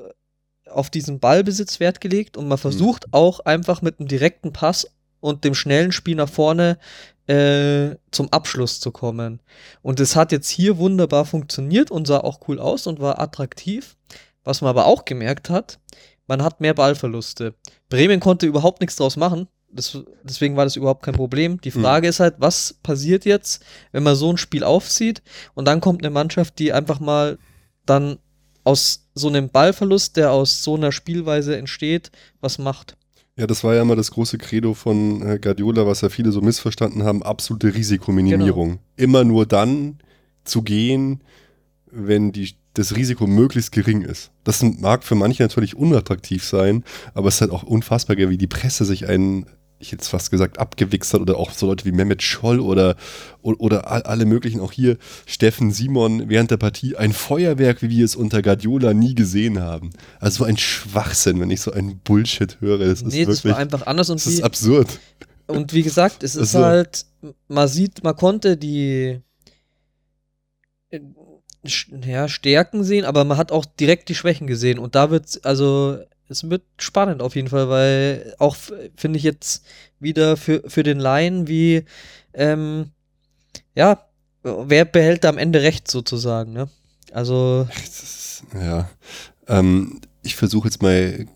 auf diesen Ballbesitz Wert gelegt und man mhm. versucht mhm. auch einfach mit einem direkten Pass und dem schnellen Spiel nach vorne äh, zum Abschluss zu kommen. Und es hat jetzt hier wunderbar funktioniert und sah auch cool aus und war attraktiv. Was man aber auch gemerkt hat, man hat mehr Ballverluste. Bremen konnte überhaupt nichts draus machen. Das, deswegen war das überhaupt kein Problem. Die hm. Frage mhm. ist halt, was passiert jetzt, wenn man so ein Spiel aufzieht und dann kommt eine Mannschaft, die einfach mal dann aus so einem Ballverlust, der aus so einer Spielweise entsteht, was macht. Ja, das war ja immer das große Credo von äh, Guardiola, was ja viele so missverstanden haben, absolute Risikominimierung. Genau. Immer nur dann zu gehen, wenn die, das Risiko möglichst gering ist. Das mag für manche natürlich unattraktiv sein, aber es ist halt auch unfassbar, wie die Presse sich einen ich jetzt fast gesagt, abgewichst hat oder auch so Leute wie Mehmet Scholl oder, oder, oder, alle möglichen, auch hier Steffen Simon während der Partie, ein Feuerwerk, wie wir es unter Guardiola nie gesehen haben. Also so ein Schwachsinn, wenn ich so einen Bullshit höre. Das nee, ist wirklich, das war einfach anders und das wie, ist absurd. Und wie gesagt, es ist also, halt, man sieht, man konnte die äh, ja, Stärken sehen, aber man hat auch direkt die Schwächen gesehen und da wird also es wird spannend auf jeden Fall, weil auch finde ich jetzt wieder für, für den Laien wie, ähm, ja, wer behält am Ende recht sozusagen, ne? Also. ja. Ähm, ich versuche jetzt mal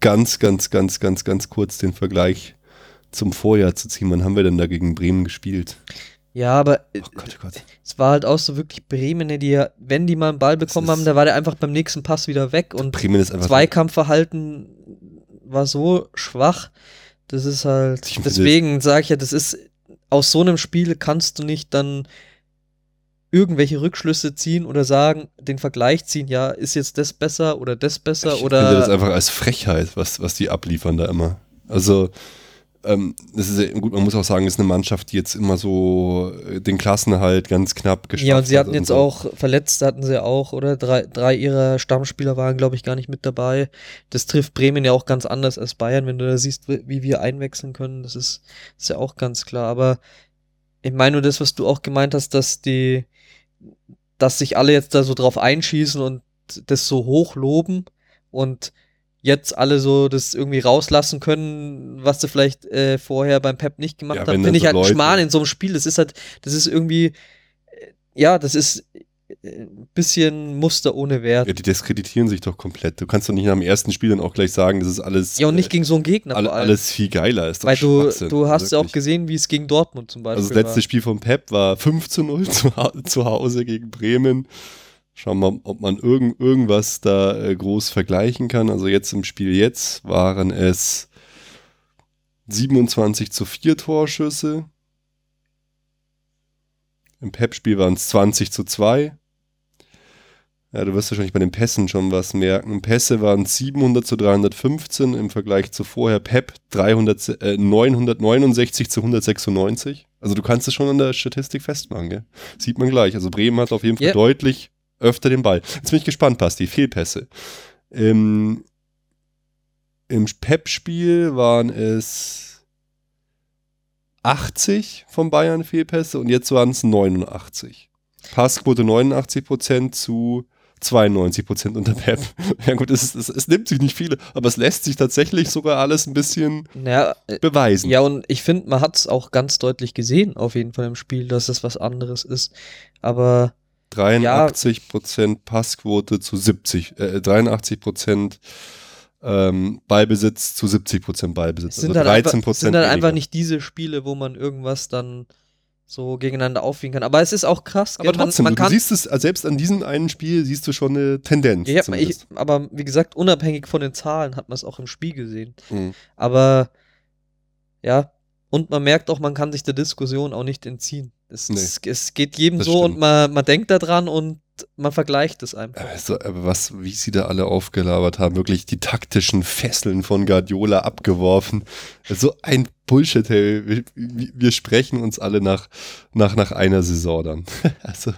ganz, ganz, ganz, ganz, ganz kurz den Vergleich zum Vorjahr zu ziehen. Wann haben wir denn da gegen Bremen gespielt? Ja, aber oh Gott, oh Gott. es war halt auch so wirklich Bremen, ne, die ja, wenn die mal einen Ball bekommen haben, da war der einfach beim nächsten Pass wieder weg und Bremen ist einfach Zweikampfverhalten war so schwach. Das ist halt, deswegen sage ich ja, das ist, aus so einem Spiel kannst du nicht dann irgendwelche Rückschlüsse ziehen oder sagen, den Vergleich ziehen, ja, ist jetzt das besser oder das besser ich oder. Ich finde das einfach als Frechheit, was, was die abliefern da immer. Also, ähm, das ist gut, man muss auch sagen, es ist eine Mannschaft, die jetzt immer so äh, den Klassenerhalt ganz knapp geschafft hat. Ja, und sie hatten und jetzt so. auch, verletzt hatten sie auch, oder? Drei, drei ihrer Stammspieler waren, glaube ich, gar nicht mit dabei. Das trifft Bremen ja auch ganz anders als Bayern, wenn du da siehst, wie wie wir einwechseln können. Das ist, ist ja auch ganz klar. Aber ich meine nur das, was du auch gemeint hast, dass die, dass sich alle jetzt da so drauf einschießen und das so hoch loben und jetzt alle so das irgendwie rauslassen können, was sie vielleicht äh, vorher beim Pep nicht gemacht Ja, haben, finde ich so halt Leute- Schmarrn in so einem Spiel. Das ist halt, das ist irgendwie, äh, ja, das ist äh, ein bisschen Muster ohne Wert. Ja, die diskreditieren sich doch komplett. Du kannst doch nicht nach dem ersten Spiel dann auch gleich sagen, das ist alles. Ja, und nicht äh, gegen so einen Gegner allem. alles viel geiler. Ist Weil du, du hast ja auch gesehen, wie es gegen Dortmund zum Beispiel Also das letzte war. Spiel von Pep war 5 zu 0 zu, zu Hause gegen Bremen. Schauen wir mal, ob man irgend, irgendwas da äh, groß vergleichen kann. Also jetzt im Spiel jetzt waren es 27 zu 4 Torschüsse. Im Pep-Spiel waren es 20 zu 2. Ja, du wirst wahrscheinlich bei den Pässen schon was merken. Pässe waren 700 zu 315 im Vergleich zu vorher. Pep 300, äh, 969 zu 196. Also du kannst es schon an der Statistik festmachen, gell? Sieht man gleich. Also Bremen hat auf jeden Fall Ja. deutlich öfter den Ball. Jetzt bin ich gespannt, Basti. Fehlpässe. Im, im Pep-Spiel waren es 80 von Bayern Fehlpässe und jetzt waren es 89. Passquote 89% zu 92% unter Pep. Ja gut, es, es, es nimmt sich nicht viele, aber es lässt sich tatsächlich sogar alles ein bisschen Naja, äh, beweisen. ja, und ich finde, man hat es auch ganz deutlich gesehen, auf jeden Fall im Spiel, dass es was anderes ist. Aber 83% Passquote zu 70, äh, 83% ähm, Ballbesitz zu 70% Ballbesitz. es sind, also halt 13% einfach, es sind halt einfach nicht diese Spiele, wo man irgendwas dann so gegeneinander aufwiegen kann. Aber es ist auch krass. Aber gell, man- trotzdem, man, du siehst es, also selbst an diesem einen Spiel siehst du schon eine Tendenz. ja, ich, aber wie gesagt, unabhängig von den Zahlen hat man es auch im Spiel gesehen. Mhm. Aber ja, und man merkt auch, man kann sich der Diskussion auch nicht entziehen. Es, Nee. es, es geht jedem so stimmt. und man, man denkt da dran und man vergleicht es einfach. Also, aber was, wie sie da alle aufgelabert haben, wirklich die taktischen Fesseln von Guardiola abgeworfen. So ein Bullshit, hey. Wir, wir wir sprechen uns alle nach, nach, nach einer Saison dann. also,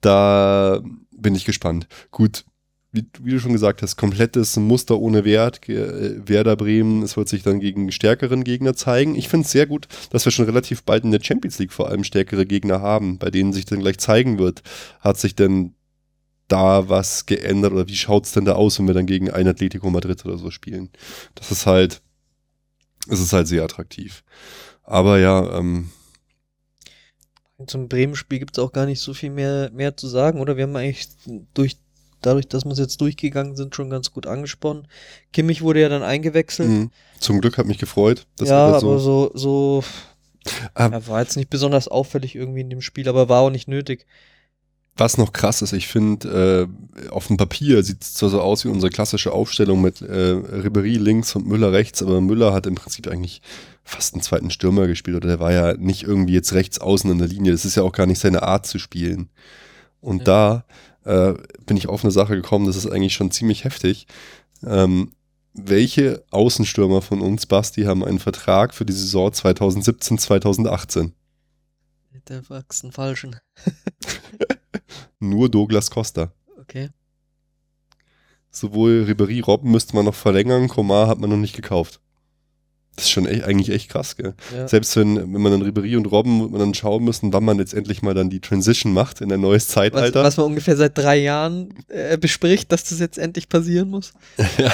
da bin ich gespannt. Gut, wie, wie du schon gesagt hast, komplettes Muster ohne Wert. Äh, Werder Bremen, es wird sich dann gegen stärkeren Gegner zeigen. Ich finde es sehr gut, dass wir schon relativ bald in der Champions League vor allem stärkere Gegner haben, bei denen sich dann gleich zeigen wird, hat sich denn da was geändert oder wie schaut es denn da aus, wenn wir dann gegen ein Atletico Madrid oder so spielen? Das ist halt, es ist halt sehr attraktiv. Aber ja, ähm, Zum Bremen-Spiel gibt es auch gar nicht so viel mehr, mehr zu sagen, oder? Wir haben eigentlich durch, dadurch, dass wir es jetzt durchgegangen sind, schon ganz gut angesprochen. Kimmich wurde ja dann eingewechselt. mh, zum Glück hat mich gefreut. dass ja, er aber so, so, so Ah. er war jetzt nicht besonders auffällig irgendwie in dem Spiel, aber war auch nicht nötig. Was noch krass ist, ich finde, äh, auf dem Papier sieht es zwar so aus wie unsere klassische Aufstellung mit äh, Ribery links und Müller rechts, aber Müller hat im Prinzip eigentlich fast einen zweiten Stürmer gespielt oder der war ja nicht irgendwie jetzt rechts außen in der Linie. Das ist ja auch gar nicht seine Art zu spielen. Und da äh, bin ich auf eine Sache gekommen, das ist eigentlich schon ziemlich heftig. Ähm, welche Außenstürmer von uns, Basti, haben einen Vertrag für die Saison 2017, 2018? Der wachsen falschen. Nur Douglas Costa. Okay. Sowohl Ribery, Robben müsste man noch verlängern, Komar hat man noch nicht gekauft. Das ist schon echt, eigentlich echt krass, gell? Ja. Selbst wenn, wenn man dann Ribery und Robben, wird man dann schauen müssen, wann man jetzt endlich mal dann die Transition macht in ein neues Was, Zeitalter. was man ungefähr seit drei Jahren äh, bespricht, dass das jetzt endlich passieren muss. ja.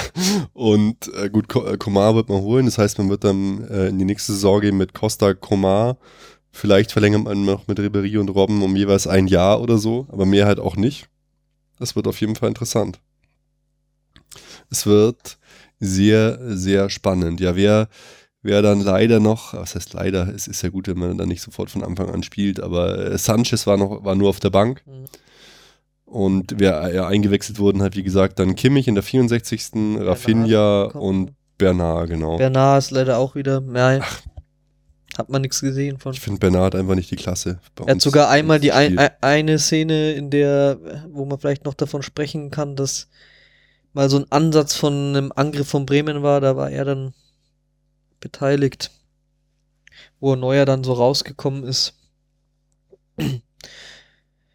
Und äh, gut, äh, Komar wird man holen, das heißt, man wird dann äh, in die nächste Saison gehen mit Costa Komar. Vielleicht verlängert man noch mit Ribery und Robben um jeweils ein Jahr oder so, aber mehr halt auch nicht. Das wird auf jeden Fall interessant. Es wird sehr, sehr spannend. Ja, wer, wer dann leider noch, was heißt leider, es ist ja gut, wenn man dann nicht sofort von Anfang an spielt, aber äh, Sanchez war noch, war nur auf der Bank. Mhm. Und wer ja, eingewechselt wurden, hat wie gesagt dann Kimmich in der 64. Rafinha und Bernard, genau. Bernard ist leider auch wieder. Nein. Hat man nichts gesehen von. Ich finde Bernard einfach nicht die Klasse. Er hat sogar einmal die ein, eine Szene, in der, wo man vielleicht noch davon sprechen kann, dass mal so ein Ansatz von einem Angriff von Bremen war, da war er dann beteiligt, wo Neuer dann so rausgekommen ist.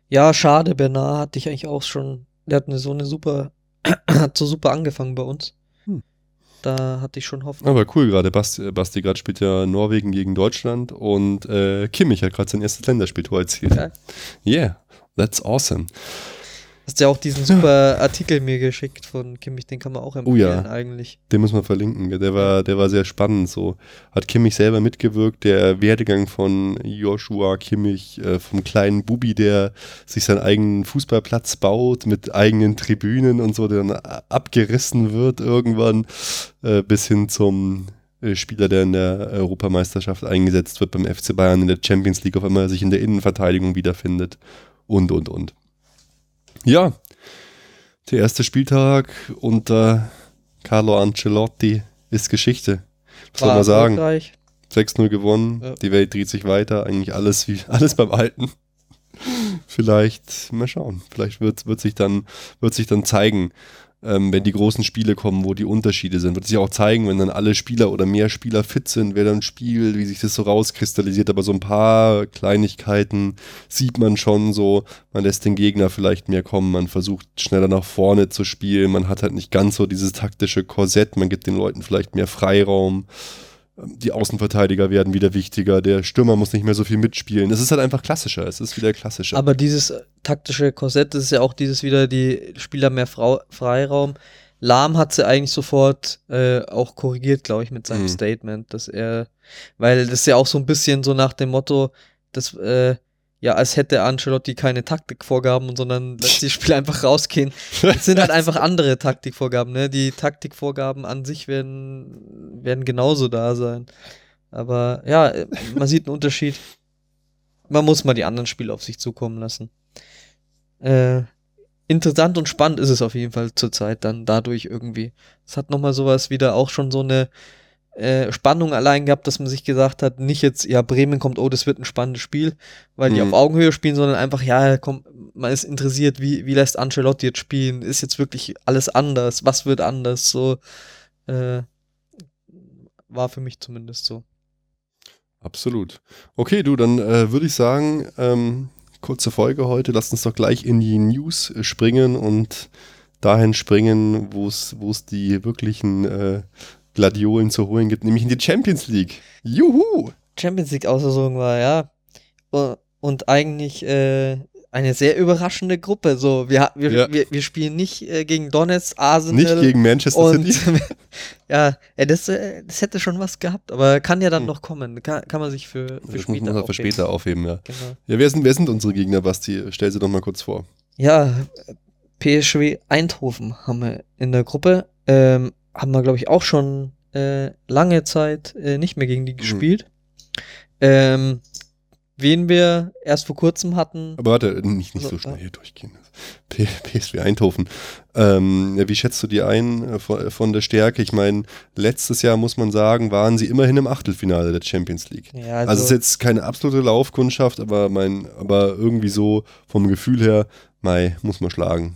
Ja, schade, Bernard hatte ich eigentlich auch schon. Der hat eine, so eine super, hat so super angefangen bei uns. Hm. Da hatte ich schon Hoffnung. Aber cool gerade. Basti, Basti gerade spielt ja Norwegen gegen Deutschland und äh, Kimmich hat gerade sein erstes Länderspieltor erzielt. Geil. Yeah, that's awesome. Hast ja auch diesen super Artikel mir geschickt von Kimmich, den kann man auch empfehlen Oh ja. eigentlich. Den muss man verlinken. Der war, der war sehr spannend. So hat Kimmich selber mitgewirkt. Der Werdegang von Joshua Kimmich, äh, vom kleinen Bubi, der sich seinen eigenen Fußballplatz baut mit eigenen Tribünen und so, der dann a- abgerissen wird irgendwann, äh, bis hin zum äh, Spieler, der in der Europameisterschaft eingesetzt wird beim FC Bayern in der Champions League, auf einmal sich in der Innenverteidigung wiederfindet und und und. Ja, der erste Spieltag unter Carlo Ancelotti ist Geschichte. Was soll War man sagen? erfolgreich. 6-0 gewonnen, Ja. die Welt dreht sich weiter, eigentlich alles wie alles beim Alten. Vielleicht, mal schauen, vielleicht wird, wird, sich, dann, wird sich dann zeigen, ähm, wenn die großen Spiele kommen, wo die Unterschiede sind. Wird sich auch zeigen, wenn dann alle Spieler oder mehr Spieler fit sind, wer dann spielt, wie sich das so rauskristallisiert. Aber so ein paar Kleinigkeiten sieht man schon so. Man lässt den Gegner vielleicht mehr kommen, man versucht schneller nach vorne zu spielen, man hat halt nicht ganz so dieses taktische Korsett, man gibt den Leuten vielleicht mehr Freiraum. Ähm, Die Außenverteidiger werden wieder wichtiger, der Stürmer muss nicht mehr so viel mitspielen. Es ist halt einfach klassischer, es ist wieder klassischer. Aber dieses äh, taktische Korsett, das ist ja auch dieses wieder, die Spieler mehr Frau Freiraum. Lahm hat sie eigentlich sofort äh, auch korrigiert, glaube ich, mit seinem Mhm. Statement, dass er, weil das ist ja auch so ein bisschen so nach dem Motto, dass, äh, ja, als hätte Ancelotti keine Taktikvorgaben, sondern lässt die Spieler einfach rausgehen. Es sind halt einfach andere Taktikvorgaben, ne? Die Taktikvorgaben an sich werden, werden genauso da sein. Aber ja, man sieht einen Unterschied. Man muss mal die anderen Spiele auf sich zukommen lassen. Äh, interessant und spannend ist es auf jeden Fall zurzeit dann dadurch irgendwie. Es hat nochmal sowas wieder auch schon so eine äh, Spannung allein gehabt, dass man sich gesagt hat, nicht jetzt, ja, Bremen kommt, oh, das wird ein spannendes Spiel, weil die Mhm. auf Augenhöhe spielen, sondern einfach, ja, komm, man ist interessiert, wie, wie lässt Ancelotti jetzt spielen? Ist jetzt wirklich alles anders? Was wird anders? So, äh, war für mich zumindest so. Absolut. Okay, du, dann äh, würde ich sagen, ähm, kurze Folge heute. Lasst uns doch gleich in die News springen und dahin springen, wo es wo es die wirklichen äh, Gladiolen zu holen gibt, nämlich in die Champions League. Juhu! Champions League Auslosung war, ja. Und eigentlich äh, eine sehr überraschende Gruppe. So, wir, wir, Ja. wir, wir spielen nicht äh, gegen Donetsk, Arsenal. Nicht gegen Manchester und City. ja, das, äh, das hätte schon was gehabt, aber kann ja dann Hm. noch kommen. Kann, kann man sich für, für Das später für aufheben. später aufheben, ja. Genau. Ja, wer sind, wer sind unsere Gegner, Basti? Stell sie doch mal kurz vor. Ja, PSW Eindhoven haben wir in der Gruppe. Ähm, haben wir, glaube ich, auch schon äh, lange Zeit äh, nicht mehr gegen die gespielt. Ähm, wen wir erst vor kurzem hatten. Aber warte, nicht, nicht So, so schnell ja. hier durchgehen. P PSV Eindhoven. Ähm, wie schätzt du die ein äh, von, von der Stärke? Ich meine, letztes Jahr muss man sagen, waren sie immerhin im Achtelfinale der Champions League. Ja, Also, es ist jetzt keine absolute Laufkundschaft, aber mein, aber irgendwie so vom Gefühl her, Mai, muss man schlagen.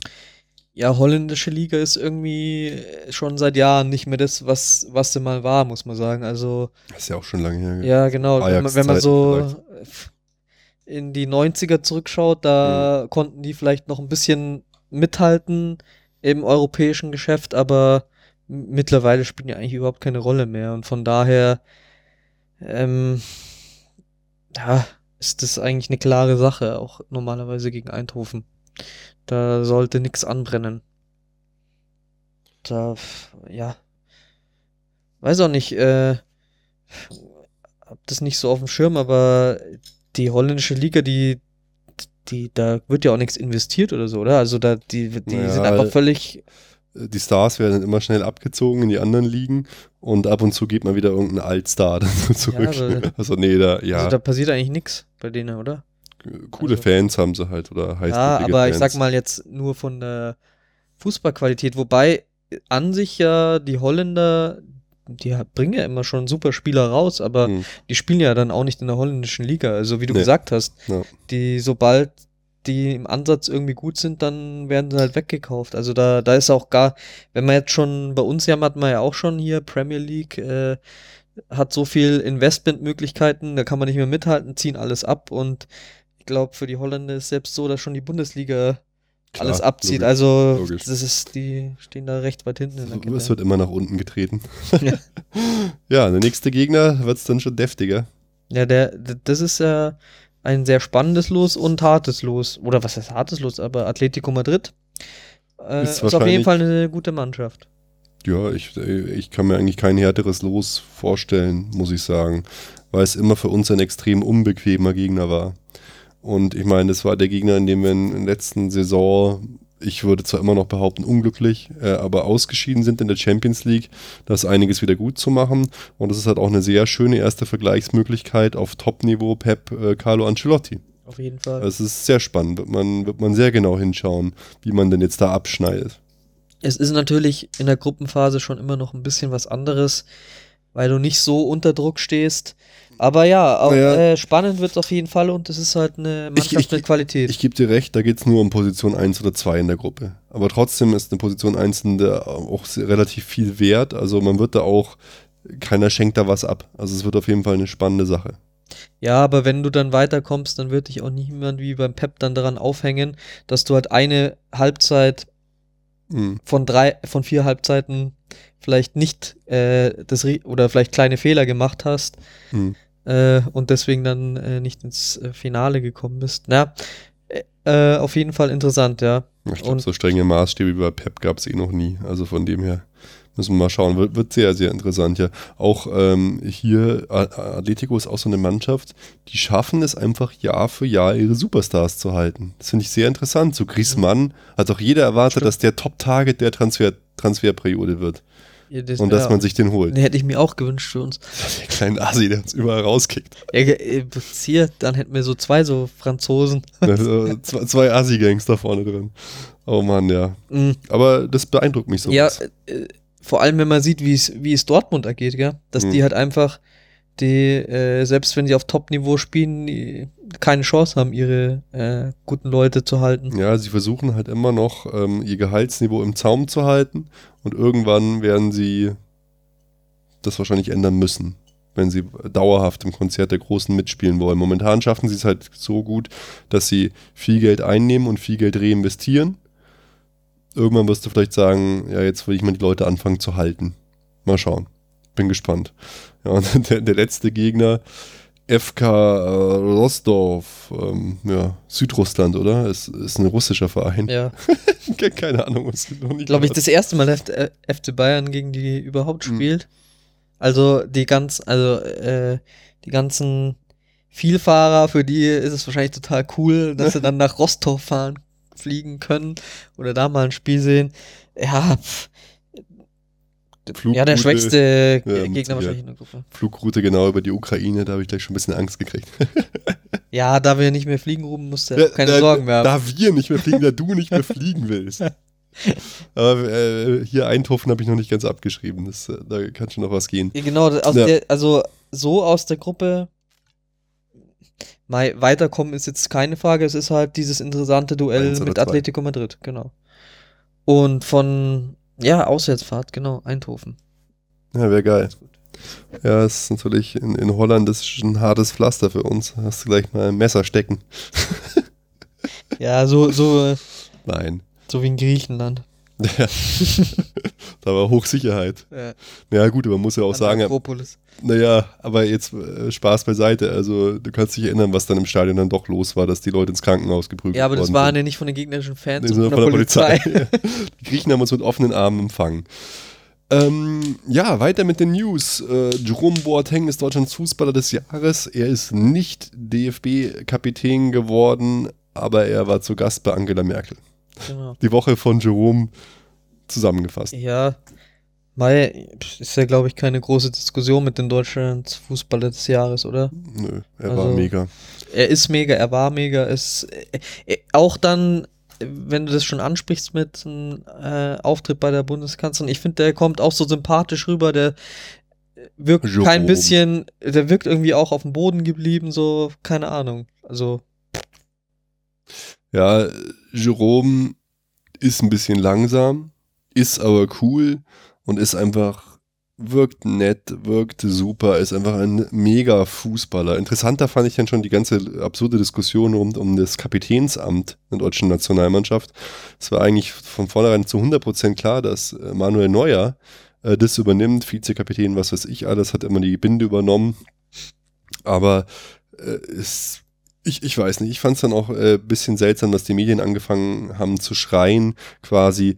Ja, holländische Liga ist irgendwie äh, schon seit Jahren nicht mehr das, was, was sie mal war, muss man sagen. Also, Das ist ja auch schon lange her. ja, genau. Wenn man, wenn man so in die 90er zurückschaut, da konnten die vielleicht noch ein bisschen mithalten im europäischen Geschäft, aber mittlerweile spielen die eigentlich überhaupt keine Rolle mehr. Und von daher, ähm, ja, ist das eigentlich eine klare Sache, auch normalerweise gegen Eindhoven. Da sollte nichts anbrennen. Da, ja. Weiß auch nicht, äh, hab das nicht so auf dem Schirm, aber die holländische Liga, die, die, da wird ja auch nichts investiert oder so, oder? Also da, die, die Naja, sind einfach völlig, Die Stars werden immer schnell abgezogen in die anderen Ligen und ab und zu geht mal wieder irgendein Altstar dazu zurück. aber- also nee, da, ja, also da passiert eigentlich nichts bei denen, oder? Coole also- Fans haben sie halt oder heißt Ja, aber ich sag mal jetzt nur von der Fußballqualität, wobei an sich ja die Holländer, die bringen ja immer schon super Spieler raus, aber Hm. die spielen ja dann auch nicht in der holländischen Liga. Also wie du Nee. gesagt hast, Ja. die sobald die im Ansatz irgendwie gut sind, dann werden sie halt weggekauft. Also da, da ist auch gar, wenn man jetzt schon bei uns ja hat man ja auch schon hier Premier League, äh, hat so viel Investmentmöglichkeiten, da kann man nicht mehr mithalten, ziehen alles ab und glaube, für die Holländer ist selbst so, dass schon die Bundesliga Klar, alles abzieht. logisch, also logisch. das ist, die stehen da recht weit hinten in der Es wird immer nach unten getreten. Ja. ja, der nächste Gegner wird es dann schon deftiger. Ja, der, das ist ja ein sehr spannendes Los und hartes Los. Oder was heißt hartes Los? Aber Atletico Madrid äh, Ist ist, auf jeden Fall eine gute Mannschaft. Ja, ich, ich kann mir eigentlich kein härteres Los vorstellen, muss ich sagen, weil es immer für uns ein extrem unbequemer Gegner war. Und ich meine, das war der Gegner, in dem wir in der letzten Saison, ich würde zwar immer noch behaupten, unglücklich, äh, aber ausgeschieden sind in der Champions League. Da ist einiges wieder gut zu machen. Und das ist halt auch eine sehr schöne erste Vergleichsmöglichkeit auf Top-Niveau Pep äh, Carlo Ancelotti. Auf jeden Fall. Es ist sehr spannend, wird man, wird man sehr genau hinschauen, wie man denn jetzt da abschneidet. Es ist natürlich in der Gruppenphase schon immer noch ein bisschen was anderes, weil du nicht so unter Druck stehst. Aber ja, auch, Naja. äh, spannend wird es auf jeden Fall und es ist halt eine Ich- Mannschaft ich- mit Qualität. Ich gebe dir recht, da geht es nur um Position 1 oder 2 in der Gruppe. Aber trotzdem ist eine Position 1 in der auch relativ viel wert. Also man wird da auch, keiner schenkt da was ab. Also es wird auf jeden Fall eine spannende Sache. ja, aber wenn du dann weiterkommst, dann wird dich auch niemand wie beim Pep dann daran aufhängen, dass du halt eine Halbzeit Mhm. von drei, von vier Halbzeiten vielleicht nicht äh, das oder vielleicht kleine Fehler gemacht hast Mhm. Äh, und deswegen dann äh, nicht ins äh, Finale gekommen bist. Na, äh, äh, auf jeden Fall interessant, ja. Ich glaube, so strenge Maßstäbe wie bei Pep gab es eh noch nie. Also von dem her müssen wir mal schauen. Wird, wird sehr, sehr interessant, ja. Auch ähm, hier, Atletico ist auch so eine Mannschaft, die schaffen es einfach Jahr für Jahr, ihre Superstars zu halten. Das finde ich sehr interessant. So Griezmann hat auch jeder erwartet, Stimmt. dass der Top-Target der Transfer, Transferperiode wird. Ja, das Und dass wär- man sich den holt. den hätte ich mir auch gewünscht für uns. Der kleine Asi, der uns überall rauskickt. Ja, äh, hier, dann hätten wir so zwei so Franzosen. Also, zwei zwei Asi-Gangs da vorne drin. Oh Mann, ja. Mm, Aber das beeindruckt mich so. ja, äh, vor allem wenn man sieht, wie es wie es Dortmund ergeht, gell? dass Mhm. die halt einfach die, äh, selbst wenn sie auf Top-Niveau spielen, die keine Chance haben, ihre äh, guten Leute zu halten. Ja, sie versuchen halt immer noch, ähm, ihr Gehaltsniveau im Zaum zu halten und irgendwann werden sie das wahrscheinlich ändern müssen, wenn sie dauerhaft im Konzert der Großen mitspielen wollen. Momentan schaffen sie es halt so gut, dass sie viel Geld einnehmen und viel Geld reinvestieren. Irgendwann wirst du vielleicht sagen, ja, jetzt will ich mal die Leute anfangen zu halten. Mal schauen. Bin gespannt. Ja, und der, der letzte Gegner, FK äh, Rostov, ähm, ja, Südrussland, oder? Ist, ist ein russischer Verein. Ja, Keine Ahnung, was noch nicht glaube ich, das erste Mal F äh, FC Bayern gegen die überhaupt Mhm. spielt. Also die ganz, also äh, die ganzen Vielfahrer, für die ist es wahrscheinlich total cool, dass sie dann nach Rostov fahren, fliegen können oder da mal ein Spiel sehen. Ja, pff, ja der Flugroute- schwächste Ja, Gegner wahrscheinlich in der Gruppe. Flugroute genau über die Ukraine, da habe ich gleich schon ein bisschen Angst gekriegt. Ja, da wir nicht mehr fliegen, Ruben, musst du ja keine da, Sorgen mehr haben. Da wir nicht mehr fliegen, da du nicht mehr fliegen willst. Aber äh, hier Eindhoven habe ich noch nicht ganz abgeschrieben. Das, äh, da kann schon noch was gehen. Ja, genau, Ja. der, also so aus der Gruppe Mai, weiterkommen ist jetzt keine Frage. Es ist halt dieses interessante Duell mit. Atletico Madrid, genau. Und von, ja, Auswärtsfahrt, genau, Eindhoven. Ja, wäre geil. Ja, es ist natürlich in, in Holland ist ein hartes Pflaster für uns. Hast du gleich mal ein Messer stecken. Ja, so, so, äh, Nein. so wie in Griechenland. Ja. da war Hochsicherheit. Ja, Ja, gut, aber man muss ja auch sagen. Naja, aber jetzt äh, Spaß beiseite. Also, du kannst dich erinnern, was dann im Stadion dann doch los war, dass die Leute ins Krankenhaus geprügelt Ja, aber das waren sind. ja nicht von den gegnerischen Fans, Nee, sondern sondern von der Polizei. die Griechen haben uns mit offenen Armen empfangen. Ähm, ja, weiter mit den News. Äh, Jerome Boateng ist Deutschlands Fußballer des Jahres. Er ist nicht DFB-Kapitän geworden, aber er war zu Gast bei Angela Merkel. Genau. Die Woche von Jerome zusammengefasst. Ja, Mai ist ja, glaube ich, keine große Diskussion mit den Deutschlands Fußballer des Jahres, oder? Nö, er Also- war mega. Er ist mega, er war mega, ist äh, äh, auch dann, wenn du das schon ansprichst mit einem äh, Auftritt bei der Bundeskanzlerin, ich finde, der kommt auch so sympathisch rüber, der wirkt Jerome. kein bisschen, der wirkt irgendwie auch auf dem Boden geblieben, so, keine Ahnung. Also, Ja, Jerome ist ein bisschen langsam, ist aber cool und ist einfach wirkt nett, wirkt super, ist einfach ein mega Fußballer. Interessanter fand ich dann schon die ganze absurde Diskussion rund um das Kapitänsamt der deutschen Nationalmannschaft. Es war eigentlich von vornherein zu 100% klar, dass äh, Manuel Neuer äh, das übernimmt, Vizekapitän, was weiß ich alles, hat immer die Binde übernommen. Aber äh, es ich, ich weiß nicht, ich fand es dann auch ein äh, bisschen seltsam, dass die Medien angefangen haben zu schreien, quasi,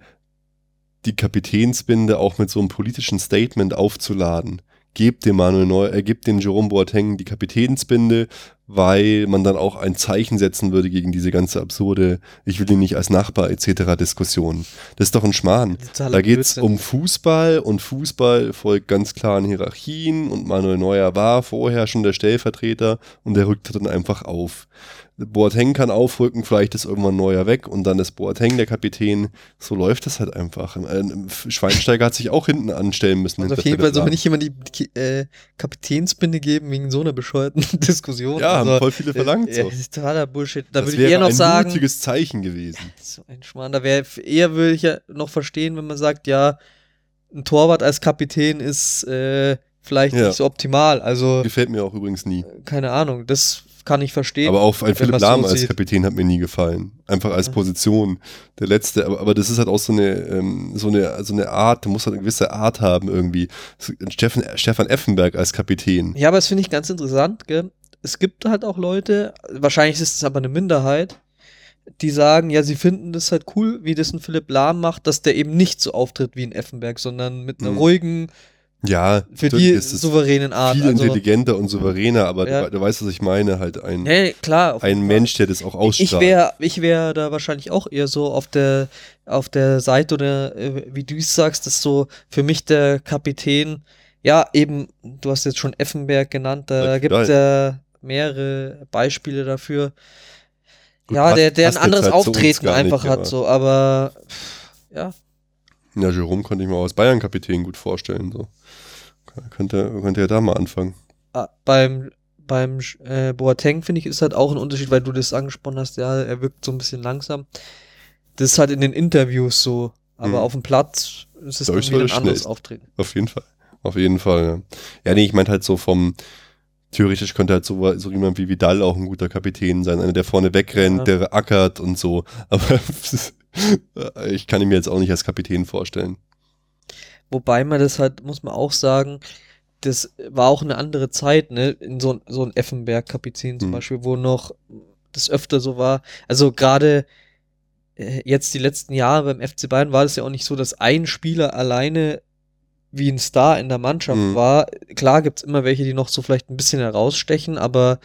die Kapitänsbinde auch mit so einem politischen Statement aufzuladen. Gebt dem Manuel Neu, äh, gebt dem Jerome Boateng die Kapitänsbinde, weil man dann auch ein Zeichen setzen würde gegen diese ganze absurde, ich will ihn nicht als Nachbar etc. Diskussion. Das ist doch ein Schmarrn. Da geht es um Fußball und Fußball folgt ganz klaren Hierarchien und Manuel Neuer war vorher schon der Stellvertreter und der rückte dann einfach auf. Boateng kann aufrücken, vielleicht ist irgendwann Neuer weg und dann ist Boateng der Kapitän. So läuft das halt einfach. Äh, Schweinsteiger hat sich auch hinten anstellen müssen. Also auf jeden Fall soll man nicht jemand die äh, Kapitänsbinde geben wegen so einer bescheuerten Diskussion. Ja, also, haben voll viele verlangt. Äh, so. Das ist totaler Bullshit. Da das würde ich eher noch ein sagen. ein mutiges Zeichen gewesen. So ein Schmarrn. Da wäre eher würde ich ja noch verstehen, wenn man sagt, ja, ein Torwart als Kapitän ist äh, vielleicht ja. nicht so optimal. Also gefällt mir auch übrigens nie. Keine Ahnung. Das kann ich verstehen. Aber auch ein Philipp Lahm so als Kapitän hat mir nie gefallen. Einfach als Position. Der letzte, aber, aber das ist halt auch so eine, ähm, so eine, so eine Art, du musst halt eine gewisse Art haben irgendwie. Steffen, Stefan Effenberg als Kapitän. Ja, aber das finde ich ganz interessant, gell? Es gibt halt auch Leute, wahrscheinlich ist es aber eine Minderheit, die sagen, ja, sie finden das halt cool, wie das ein Philipp Lahm macht, dass der eben nicht so auftritt wie ein Effenberg, sondern mit einer mhm. ruhigen, ja, für die souveränen Art. Viel also, intelligenter und souveräner, aber ja. du, du, weißt, was ich meine, halt ein, hey, klar, ein Mensch, der das auch ausstrahlt. Ich wäre ich wär da wahrscheinlich auch eher so auf der, auf der Seite oder äh, wie du es sagst, dass so für mich der Kapitän, ja, eben, du hast jetzt schon Effenberg genannt, da ja, gibt es ja mehrere Beispiele dafür. Gut, ja, der, der ein anderes halt Auftreten einfach nicht, hat, so, aber ja. Ja, Jerome konnte ich mir auch als Bayern-Kapitän gut vorstellen, so. Könnte, könnte ja da mal anfangen. Ah, beim beim äh, Boateng, finde ich, ist halt auch ein Unterschied, weil du das angesprochen hast, ja, er wirkt so ein bisschen langsam. Das ist halt in den Interviews so, aber mhm. auf dem Platz ist es wieder ein anderes Auftreten. Auf jeden Fall. Auf jeden Fall, ja. Ja, nee, ich meinte halt so vom, theoretisch könnte halt so, so jemand wie Vidal auch ein guter Kapitän sein, einer, der vorne wegrennt, ja. der ackert und so. Aber ich kann ihn mir jetzt auch nicht als Kapitän vorstellen. Wobei man das halt, muss man auch sagen, das war auch eine andere Zeit, ne? In so, so ein Effenberg-Kapitän zum mhm. Beispiel, wo noch das öfter so war. Also gerade äh, jetzt die letzten Jahre beim FC Bayern war es ja auch nicht so, dass ein Spieler alleine wie ein Star in der Mannschaft mhm. war. Klar gibt es immer welche, die noch so vielleicht ein bisschen herausstechen, aber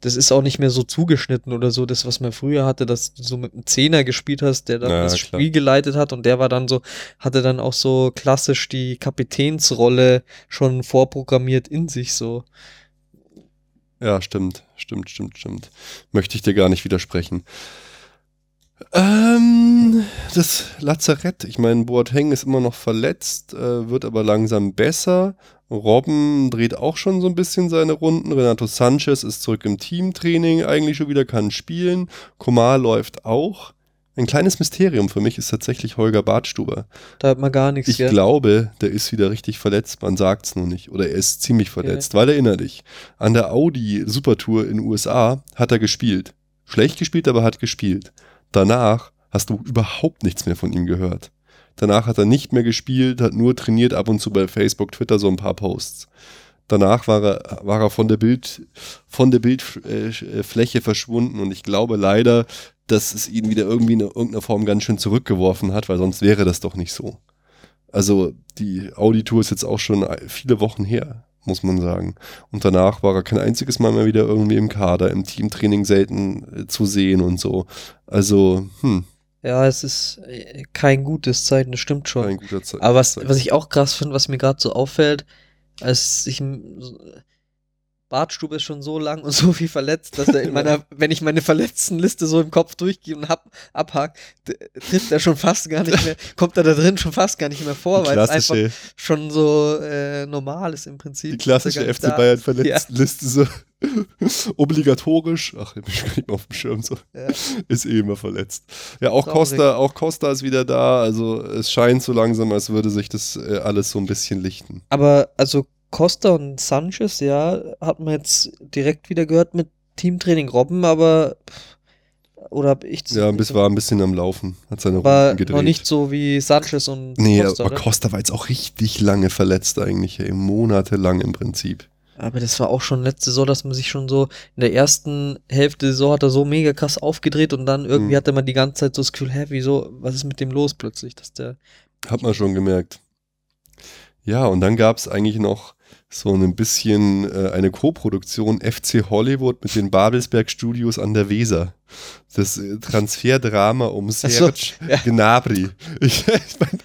das ist auch nicht mehr so zugeschnitten oder so, das, was man früher hatte, dass du so mit einem Zehner gespielt hast, der dann ja, das klar. Spiel geleitet hat und der war dann so, hatte dann auch so klassisch die Kapitänsrolle schon vorprogrammiert in sich so. Ja, stimmt, stimmt, stimmt, stimmt. Möchte ich dir gar nicht widersprechen. Ähm, das Lazarett. Ich meine, Boateng ist immer noch verletzt, äh, wird aber langsam besser. Robben dreht auch schon so ein bisschen seine Runden. Renato Sanchez ist zurück im Teamtraining, eigentlich schon wieder kann spielen. Komar läuft auch. Ein kleines Mysterium für mich ist tatsächlich Holger Bartstuber. Da hat man gar nichts. Ich ja. glaube, der ist wieder richtig verletzt, man sagt es nur nicht. Oder er ist ziemlich verletzt, okay. weil erinner dich, an der Audi Supertour in den USA hat er gespielt. Schlecht gespielt, aber hat gespielt. Danach hast du überhaupt nichts mehr von ihm gehört. Danach hat er nicht mehr gespielt, hat nur trainiert, ab und zu bei Facebook, Twitter so ein paar Posts. Danach war er, war er von der Bild, von der Bildfläche verschwunden und ich glaube leider, dass es ihn wieder irgendwie in irgendeiner Form ganz schön zurückgeworfen hat, weil sonst wäre das doch nicht so. Also die Audi-Tour ist jetzt auch schon viele Wochen her, muss man sagen. Und danach war er kein einziges Mal mehr wieder irgendwie im Kader, im Teamtraining selten äh, zu sehen und so. Also, hm, ja, es ist äh, kein gutes Zeichen, das stimmt schon. Kein guter Zeichen. Aber was, was ich auch krass finde, was mir gerade so auffällt, als ich Bartstube ist schon so lang und so viel verletzt, dass er in meiner, wenn ich meine Verletztenliste so im Kopf durchgehe und hab, abhak, d- trifft er schon fast gar nicht mehr, kommt er da drin schon fast gar nicht mehr vor, weil es einfach schon so äh, normal ist im Prinzip. die klassische FC Bayern ist. Verletztenliste so obligatorisch. Ach, ich bin gar nicht mehr auf dem Schirm so. Ja. Ist eh immer verletzt. Ja, auch Traurig. Costa, auch Costa ist wieder da. Also es scheint so langsam, als würde sich das äh, alles so ein bisschen lichten. Aber also Costa und Sanchez, ja, hat man jetzt direkt wieder gehört mit Teamtraining Robben, aber pff, oder hab ich Ja, bis war ein bisschen am Laufen, hat seine Runden gedreht. noch nicht so wie Sanchez und Nee, Costa, aber oder? Costa war jetzt auch richtig lange verletzt eigentlich, ey, monatelang im Prinzip. Aber das war auch schon letzte Saison, dass man sich schon so in der ersten Hälfte der Saison hat er so mega krass aufgedreht und dann irgendwie Hm. hatte man die ganze Zeit so das Gefühl, hä, wieso, was ist mit dem los plötzlich, dass der Hat man schon gemerkt. Ja, und dann gab es eigentlich noch so ein bisschen äh, eine Co-Produktion FC Hollywood mit den Babelsberg Studios an der Weser. Das äh, Transferdrama um so, Serge ja. Gnabry. Ich, ich mein,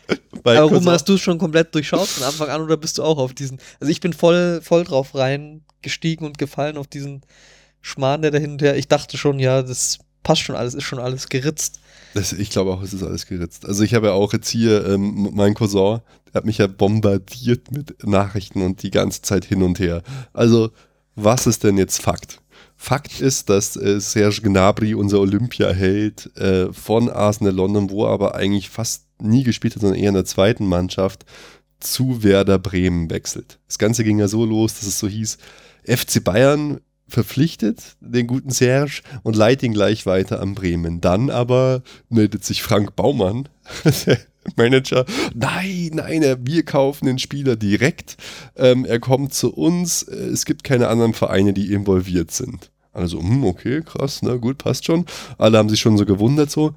Warum hast du es schon komplett durchschaut von Anfang an oder bist du auch auf diesen? Also ich bin voll, voll drauf reingestiegen und gefallen auf diesen Schmarrn, der dahinter. Ich dachte schon, ja, das passt schon alles, ist schon alles geritzt. Das, ich glaube auch, es ist alles geritzt. Also ich habe ja auch jetzt hier ähm, mein Cousin, der hat mich ja bombardiert mit Nachrichten und die ganze Zeit hin und her. Also, was ist denn jetzt Fakt? Fakt ist, dass äh, Serge Gnabry, unser Olympiaheld äh, von Arsenal London, wo er aber eigentlich fast nie gespielt hat, sondern eher in der zweiten Mannschaft, zu Werder Bremen wechselt. Das Ganze ging ja so los, dass es so hieß, FC Bayern verpflichtet den guten Serge und leitet ihn gleich weiter an Bremen. Dann aber meldet sich Frank Baumann, Manager, nein, nein, wir kaufen den Spieler direkt. Ähm, er kommt zu uns. Äh, Es gibt keine anderen Vereine, die involviert sind. Also, hm, okay, krass, na gut, passt schon. Alle haben sich schon so gewundert, so.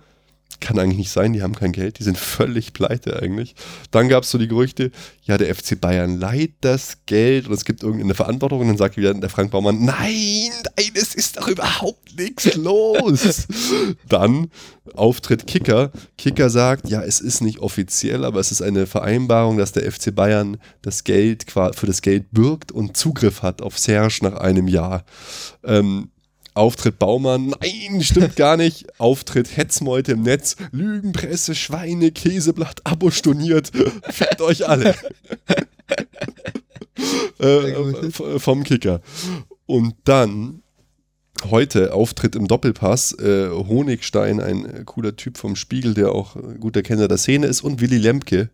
Kann eigentlich nicht sein, die haben kein Geld, die sind völlig pleite eigentlich. Dann gab es so die Gerüchte, ja, der FC Bayern leiht das Geld und es gibt irgendeine Verantwortung und dann sagt wieder der Frank Baumann, nein, nein, es ist doch überhaupt nichts los. dann Auftritt Kicker. Kicker sagt, ja, es ist nicht offiziell, aber es ist eine Vereinbarung, dass der FC Bayern das Geld für das Geld bürgt und Zugriff hat auf Serge nach einem Jahr. Ähm, Auftritt Baumann, nein, stimmt gar nicht. Auftritt Hetzmeute im Netz, Lügenpresse, Schweine, Käseblatt, Abo storniert. Fickt euch alle. äh, vom Kicker. Und dann heute Auftritt im Doppelpass, äh, Honigstein, ein cooler Typ vom Spiegel, der auch guter Kenner der Szene ist, und Willy Lemke.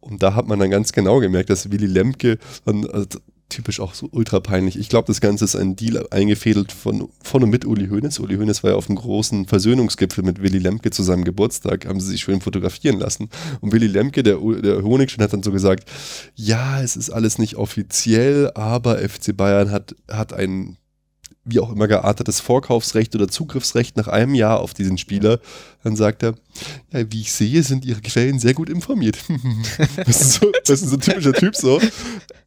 Und da hat man dann ganz genau gemerkt, dass Willy Lemke dann, also, typisch auch so ultra peinlich. Ich glaube, das Ganze ist ein Deal eingefädelt von, von und mit Uli Hoeneß. Uli Hoeneß war ja auf dem großen Versöhnungsgipfel mit Willy Lemke zu seinem Geburtstag, haben sie sich schön fotografieren lassen. Und Willy Lemke, der, der Honigstein, hat dann so gesagt, ja, es ist alles nicht offiziell, aber FC Bayern hat, hat ein wie auch immer geartetes Vorkaufsrecht oder Zugriffsrecht nach einem Jahr auf diesen Spieler. Dann sagt er, ja, wie ich sehe, sind ihre Quellen sehr gut informiert. das, ist so, das ist so ein typischer Typ so.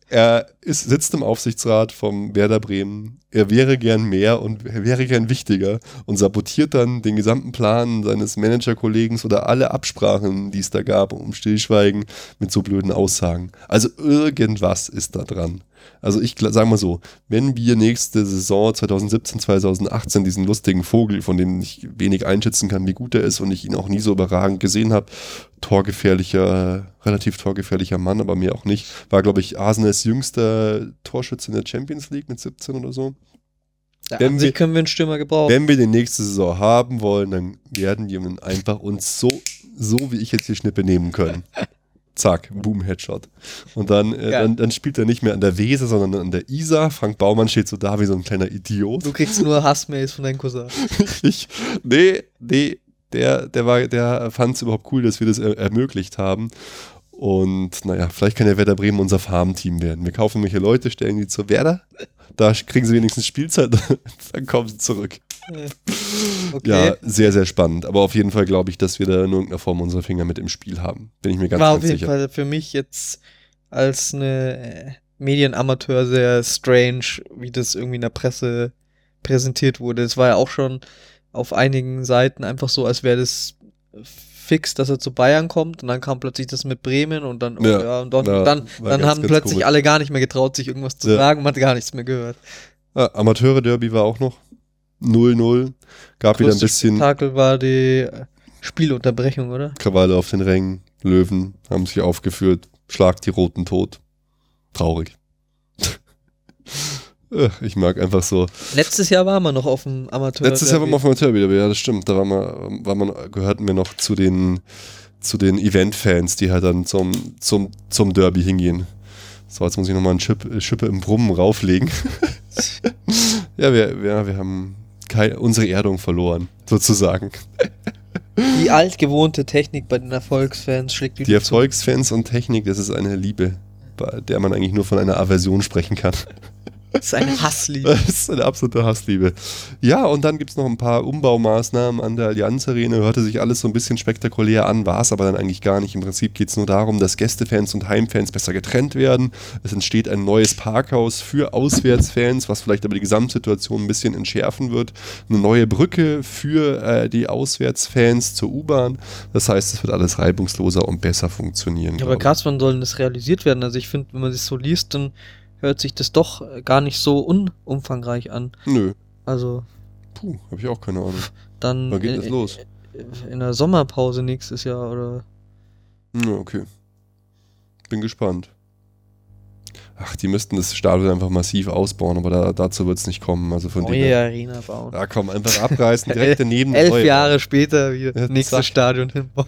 Er ist, sitzt im Aufsichtsrat vom Werder Bremen. Er wäre gern mehr und er wäre gern wichtiger und sabotiert dann den gesamten Plan seines Managerkollegen oder alle Absprachen, die es da gab, um Stillschweigen mit so blöden Aussagen. Also irgendwas ist da dran. Also ich sage mal so, wenn wir nächste Saison 2017, 2018 diesen lustigen Vogel, von dem ich wenig einschätzen kann, wie gut er ist und ich ihn auch nie so überragend gesehen habe, torgefährlicher, relativ torgefährlicher Mann, aber mir auch nicht, war glaube ich Arsenals jüngster Torschütze in der Champions League mit 17 oder so. Ja, Wenn wir- können wir einen Stürmer gebrauchen. Wenn wir den nächste Saison haben wollen, dann werden wir einfach uns so, so wie ich jetzt die Schnippe nehmen können. Zack, Boom, Headshot. Und dann, äh, dann, dann spielt er nicht mehr an der Weser, sondern an der Isar. Frank Baumann steht so da wie so ein kleiner Idiot. Du kriegst nur Hassmails von deinem Cousin. Ich, nee, nee, der, der, war, der fand es überhaupt cool, dass wir das er ermöglicht haben. Und naja, vielleicht kann der Werder Bremen unser Farmteam werden. Wir kaufen welche Leute, stellen die zur Werder. Da kriegen sie wenigstens Spielzeit, dann kommen sie zurück. Äh, Okay. Ja, sehr, sehr spannend. Aber auf jeden Fall glaube ich, dass wir da in irgendeiner Form unsere Finger mit im Spiel haben. Bin ich mir ganz, War auf ganz jeden sicher. Fall für mich jetzt als eine äh, Medienamateur sehr strange, wie das irgendwie in der Presse präsentiert wurde. Es war ja auch schon auf einigen Seiten einfach so, als wäre das fix, dass er zu Bayern kommt und dann kam plötzlich das mit Bremen und dann, oh Ja, ja, und dann, ja, dann, war dann ganz, haben plötzlich komisch. alle gar nicht mehr getraut, sich irgendwas zu Ja. sagen, man hat gar nichts mehr gehört. Ah, Amateure-Derby war auch noch. 0-0. Gab wieder ein bisschen Spektakel war die äh, Spielunterbrechung, oder? Krawalle auf den Rängen. Löwen haben sich aufgeführt. Schlag die Roten tot. Traurig. Ich mag einfach so. Letztes Jahr waren wir noch auf dem Amateur. Letztes Jahr waren wir auf dem Amateur wieder, ja, das stimmt. Da waren wir, waren wir, gehörten wir noch zu den, zu den Event-Fans, die halt dann zum, zum, zum Derby hingehen. So, jetzt muss ich nochmal eine Chip, Schippe im Brummen rauflegen. ja, wir, wir, wir haben keine, unsere Erdung verloren, sozusagen. Die altgewohnte Technik bei den Erfolgsfans schlägt Die wieder Erfolgsfans und Technik, das ist eine Liebe, bei der man eigentlich nur von einer Aversion sprechen kann. Das ist eine Hassliebe. Das ist eine absolute Hassliebe. Ja, und dann gibt es noch ein paar Umbaumaßnahmen an der Allianz Arena. Hörte sich alles so ein bisschen spektakulär an, war es aber dann eigentlich gar nicht. Im Prinzip geht es nur darum, dass Gästefans und Heimfans besser getrennt werden. Es entsteht ein neues Parkhaus für Auswärtsfans, was vielleicht aber die Gesamtsituation ein bisschen entschärfen wird. Eine neue Brücke für äh, die Auswärtsfans zur U-Bahn. Das heißt, es wird alles reibungsloser und besser funktionieren. Ja, aber krass, wann soll das realisiert werden? Also ich finde, wenn man sich so liest, dann hört sich das doch gar nicht so unumfangreich an. Nö. Also Puh, habe ich auch keine Ahnung. dann Wann geht in, das los? in der Sommerpause nächstes Jahr oder Ja, okay. Bin gespannt. Ach, die müssten das Stadion einfach massiv ausbauen, aber da, dazu wird es nicht kommen. Also von dem neue. Arena bauen. Ja, komm, einfach abreißen, direkt daneben. Elf. Jahre später wieder Ja, nächstes. Stadion hinbauen.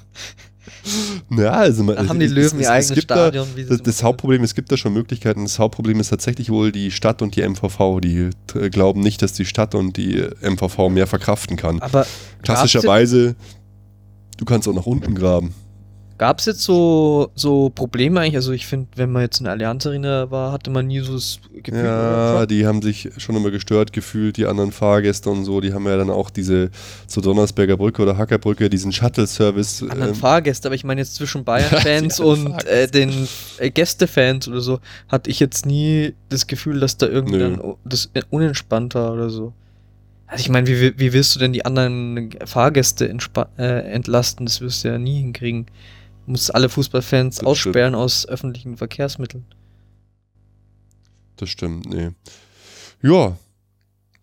Ja, also man, Da haben die es- Löwen es- ihr es eigenes gibt da- Stadion. sie Das, das Hauptproblem, es gibt da schon Möglichkeiten. Das Hauptproblem ist tatsächlich wohl die Stadt und die MVV. Die äh, glauben nicht, dass die Stadt und die MVV mehr verkraften kann. Aber Klassischerweise, du kannst auch nach unten graben. Gab es jetzt so, so Probleme eigentlich? Also ich finde, wenn man jetzt in der Allianz Arena war, hatte man nie so das Gefühl. Ja, die haben sich schon immer gestört gefühlt, die anderen Fahrgäste und so. Die haben ja dann auch diese zur Donnersberger Brücke oder Hackerbrücke, diesen Shuttle-Service. anderen ähm, Fahrgäste, aber ich meine jetzt zwischen Bayern-Fans und äh, den äh, Gästefans oder so, hatte ich jetzt nie das Gefühl, dass da irgendwie dann das äh, unentspannt war oder so. Also ich meine, wie, wie- willst du denn die anderen Fahrgäste äh, entlasten? Das wirst du ja nie hinkriegen. Du musst alle Fußballfans Das aussperren aus öffentlichen Verkehrsmitteln. Das stimmt, nee. Ja,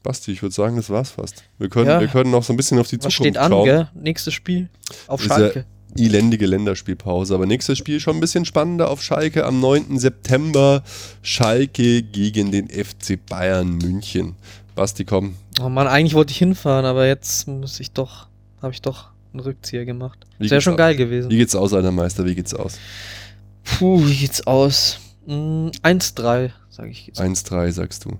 Basti, ich würde sagen, das war's fast. Wir können, Ja. wir können noch so ein bisschen auf die Was Zukunft steht an, schauen. gell? Nächstes Spiel auf ja- Schalke. elendige Länderspielpause. Aber nächstes Spiel schon ein bisschen spannender auf Schalke. Am 9. September Schalke gegen den FC Bayern München. Basti, komm. Oh Mann, eigentlich wollte ich hinfahren, aber jetzt muss ich doch, habe ich doch einen Rückzieher gemacht. Wie Das wäre schon aus? geil gewesen. Wie geht's aus, alter Meister? Wie geht's aus? Puh, wie geht's aus? Mm, 1-3, sage ich jetzt. 1-3, sagst du.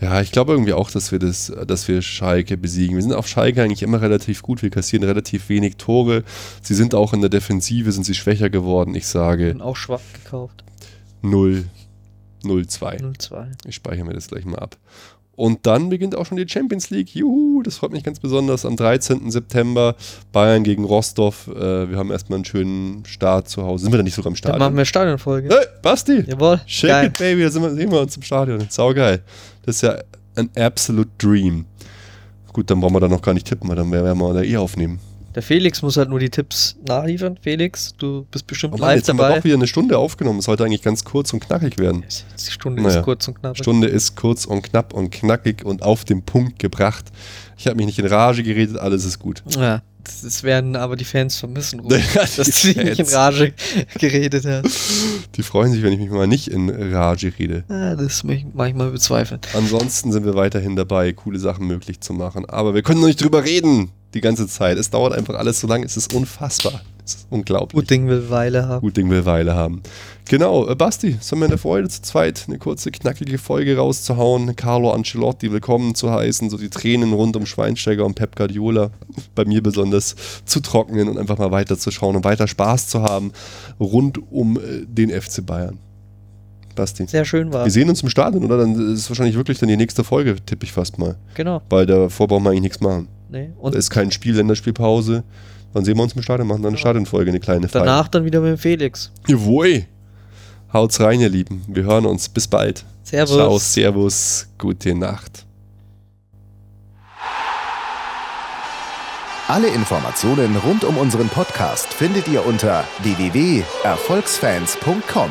Ja, ich glaube irgendwie auch, dass wir das, dass wir Schalke besiegen. Wir sind auf Schalke eigentlich immer relativ gut. Wir kassieren relativ wenig Tore. Sie sind auch in der Defensive, sind sie schwächer geworden. Ich sage Bin auch schwach gekauft. 0, 0-2. 0-2. Ich speichere mir das gleich mal ab. Und dann beginnt auch schon die Champions League. Juhu, das freut mich ganz besonders. Am 13. September Bayern gegen Rostov. Äh, wir haben erstmal einen schönen Start zu Hause. Sind wir da nicht sogar im Dann machen Stadion? wir Stadionfolge. Hey, Basti! Jawohl. Shake geil. it, baby, da sind wir, sehen wir uns im Stadion. Saugeil. Das ist ja ein absolute Dream. Gut, dann brauchen wir da noch gar nicht tippen, weil dann werden wir da eh aufnehmen. Der Felix muss halt nur die Tipps nachliefern. Felix, du bist bestimmt Oh Mann, live jetzt haben wir dabei. doch wieder eine Stunde aufgenommen. Es sollte eigentlich ganz kurz und knackig werden. Die Stunde Naja. ist kurz und knapp. Stunde ist kurz und knapp und knackig und auf den Punkt gebracht. Ich habe mich nicht in Rage geredet, alles ist gut. Ja, das, werden aber die Fans vermissen, Ja, Robert, dass du nicht in. Rage geredet hast. Die freuen sich, wenn ich mich mal nicht in Rage rede. Ja, das möchte ich manchmal bezweifeln. Ansonsten sind wir weiterhin dabei, coole Sachen möglich zu machen. Aber wir können noch nicht drüber reden die ganze Zeit. Es dauert einfach alles so lange. Es ist unfassbar. Es ist unglaublich. Gut Ding will Weile haben. Gut Ding will Weile haben. Genau, äh, Basti, es war mir eine Freude zu zweit eine kurze, knackige Folge rauszuhauen. Carlo Ancelotti willkommen zu heißen, so die Tränen rund um Schweinsteiger und Pep Guardiola bei mir besonders zu trocknen und einfach mal weiterzuschauen und weiter Spaß zu haben rund um äh, den FC Bayern. Basti. Sehr schön war. Wir sehen uns im Stadion, oder? Dann ist es wahrscheinlich wirklich dann die nächste Folge, tippe ich fast mal. Genau. Weil davor brauchen wir eigentlich nichts machen. Nee. Da Und ist kein Spiel, Länderspielpause. Dann sehen wir uns im Stadion, machen dann eine Ja. Stadionfolge, eine kleine Feier. danach dann wieder mit dem Felix. Jawohl. Haut's rein, ihr Lieben. Wir hören uns. Bis bald. Servus. Ciao, Servus, gute Nacht. Alle Informationen rund um unseren Podcast findet ihr unter www.erfolgsfans.com.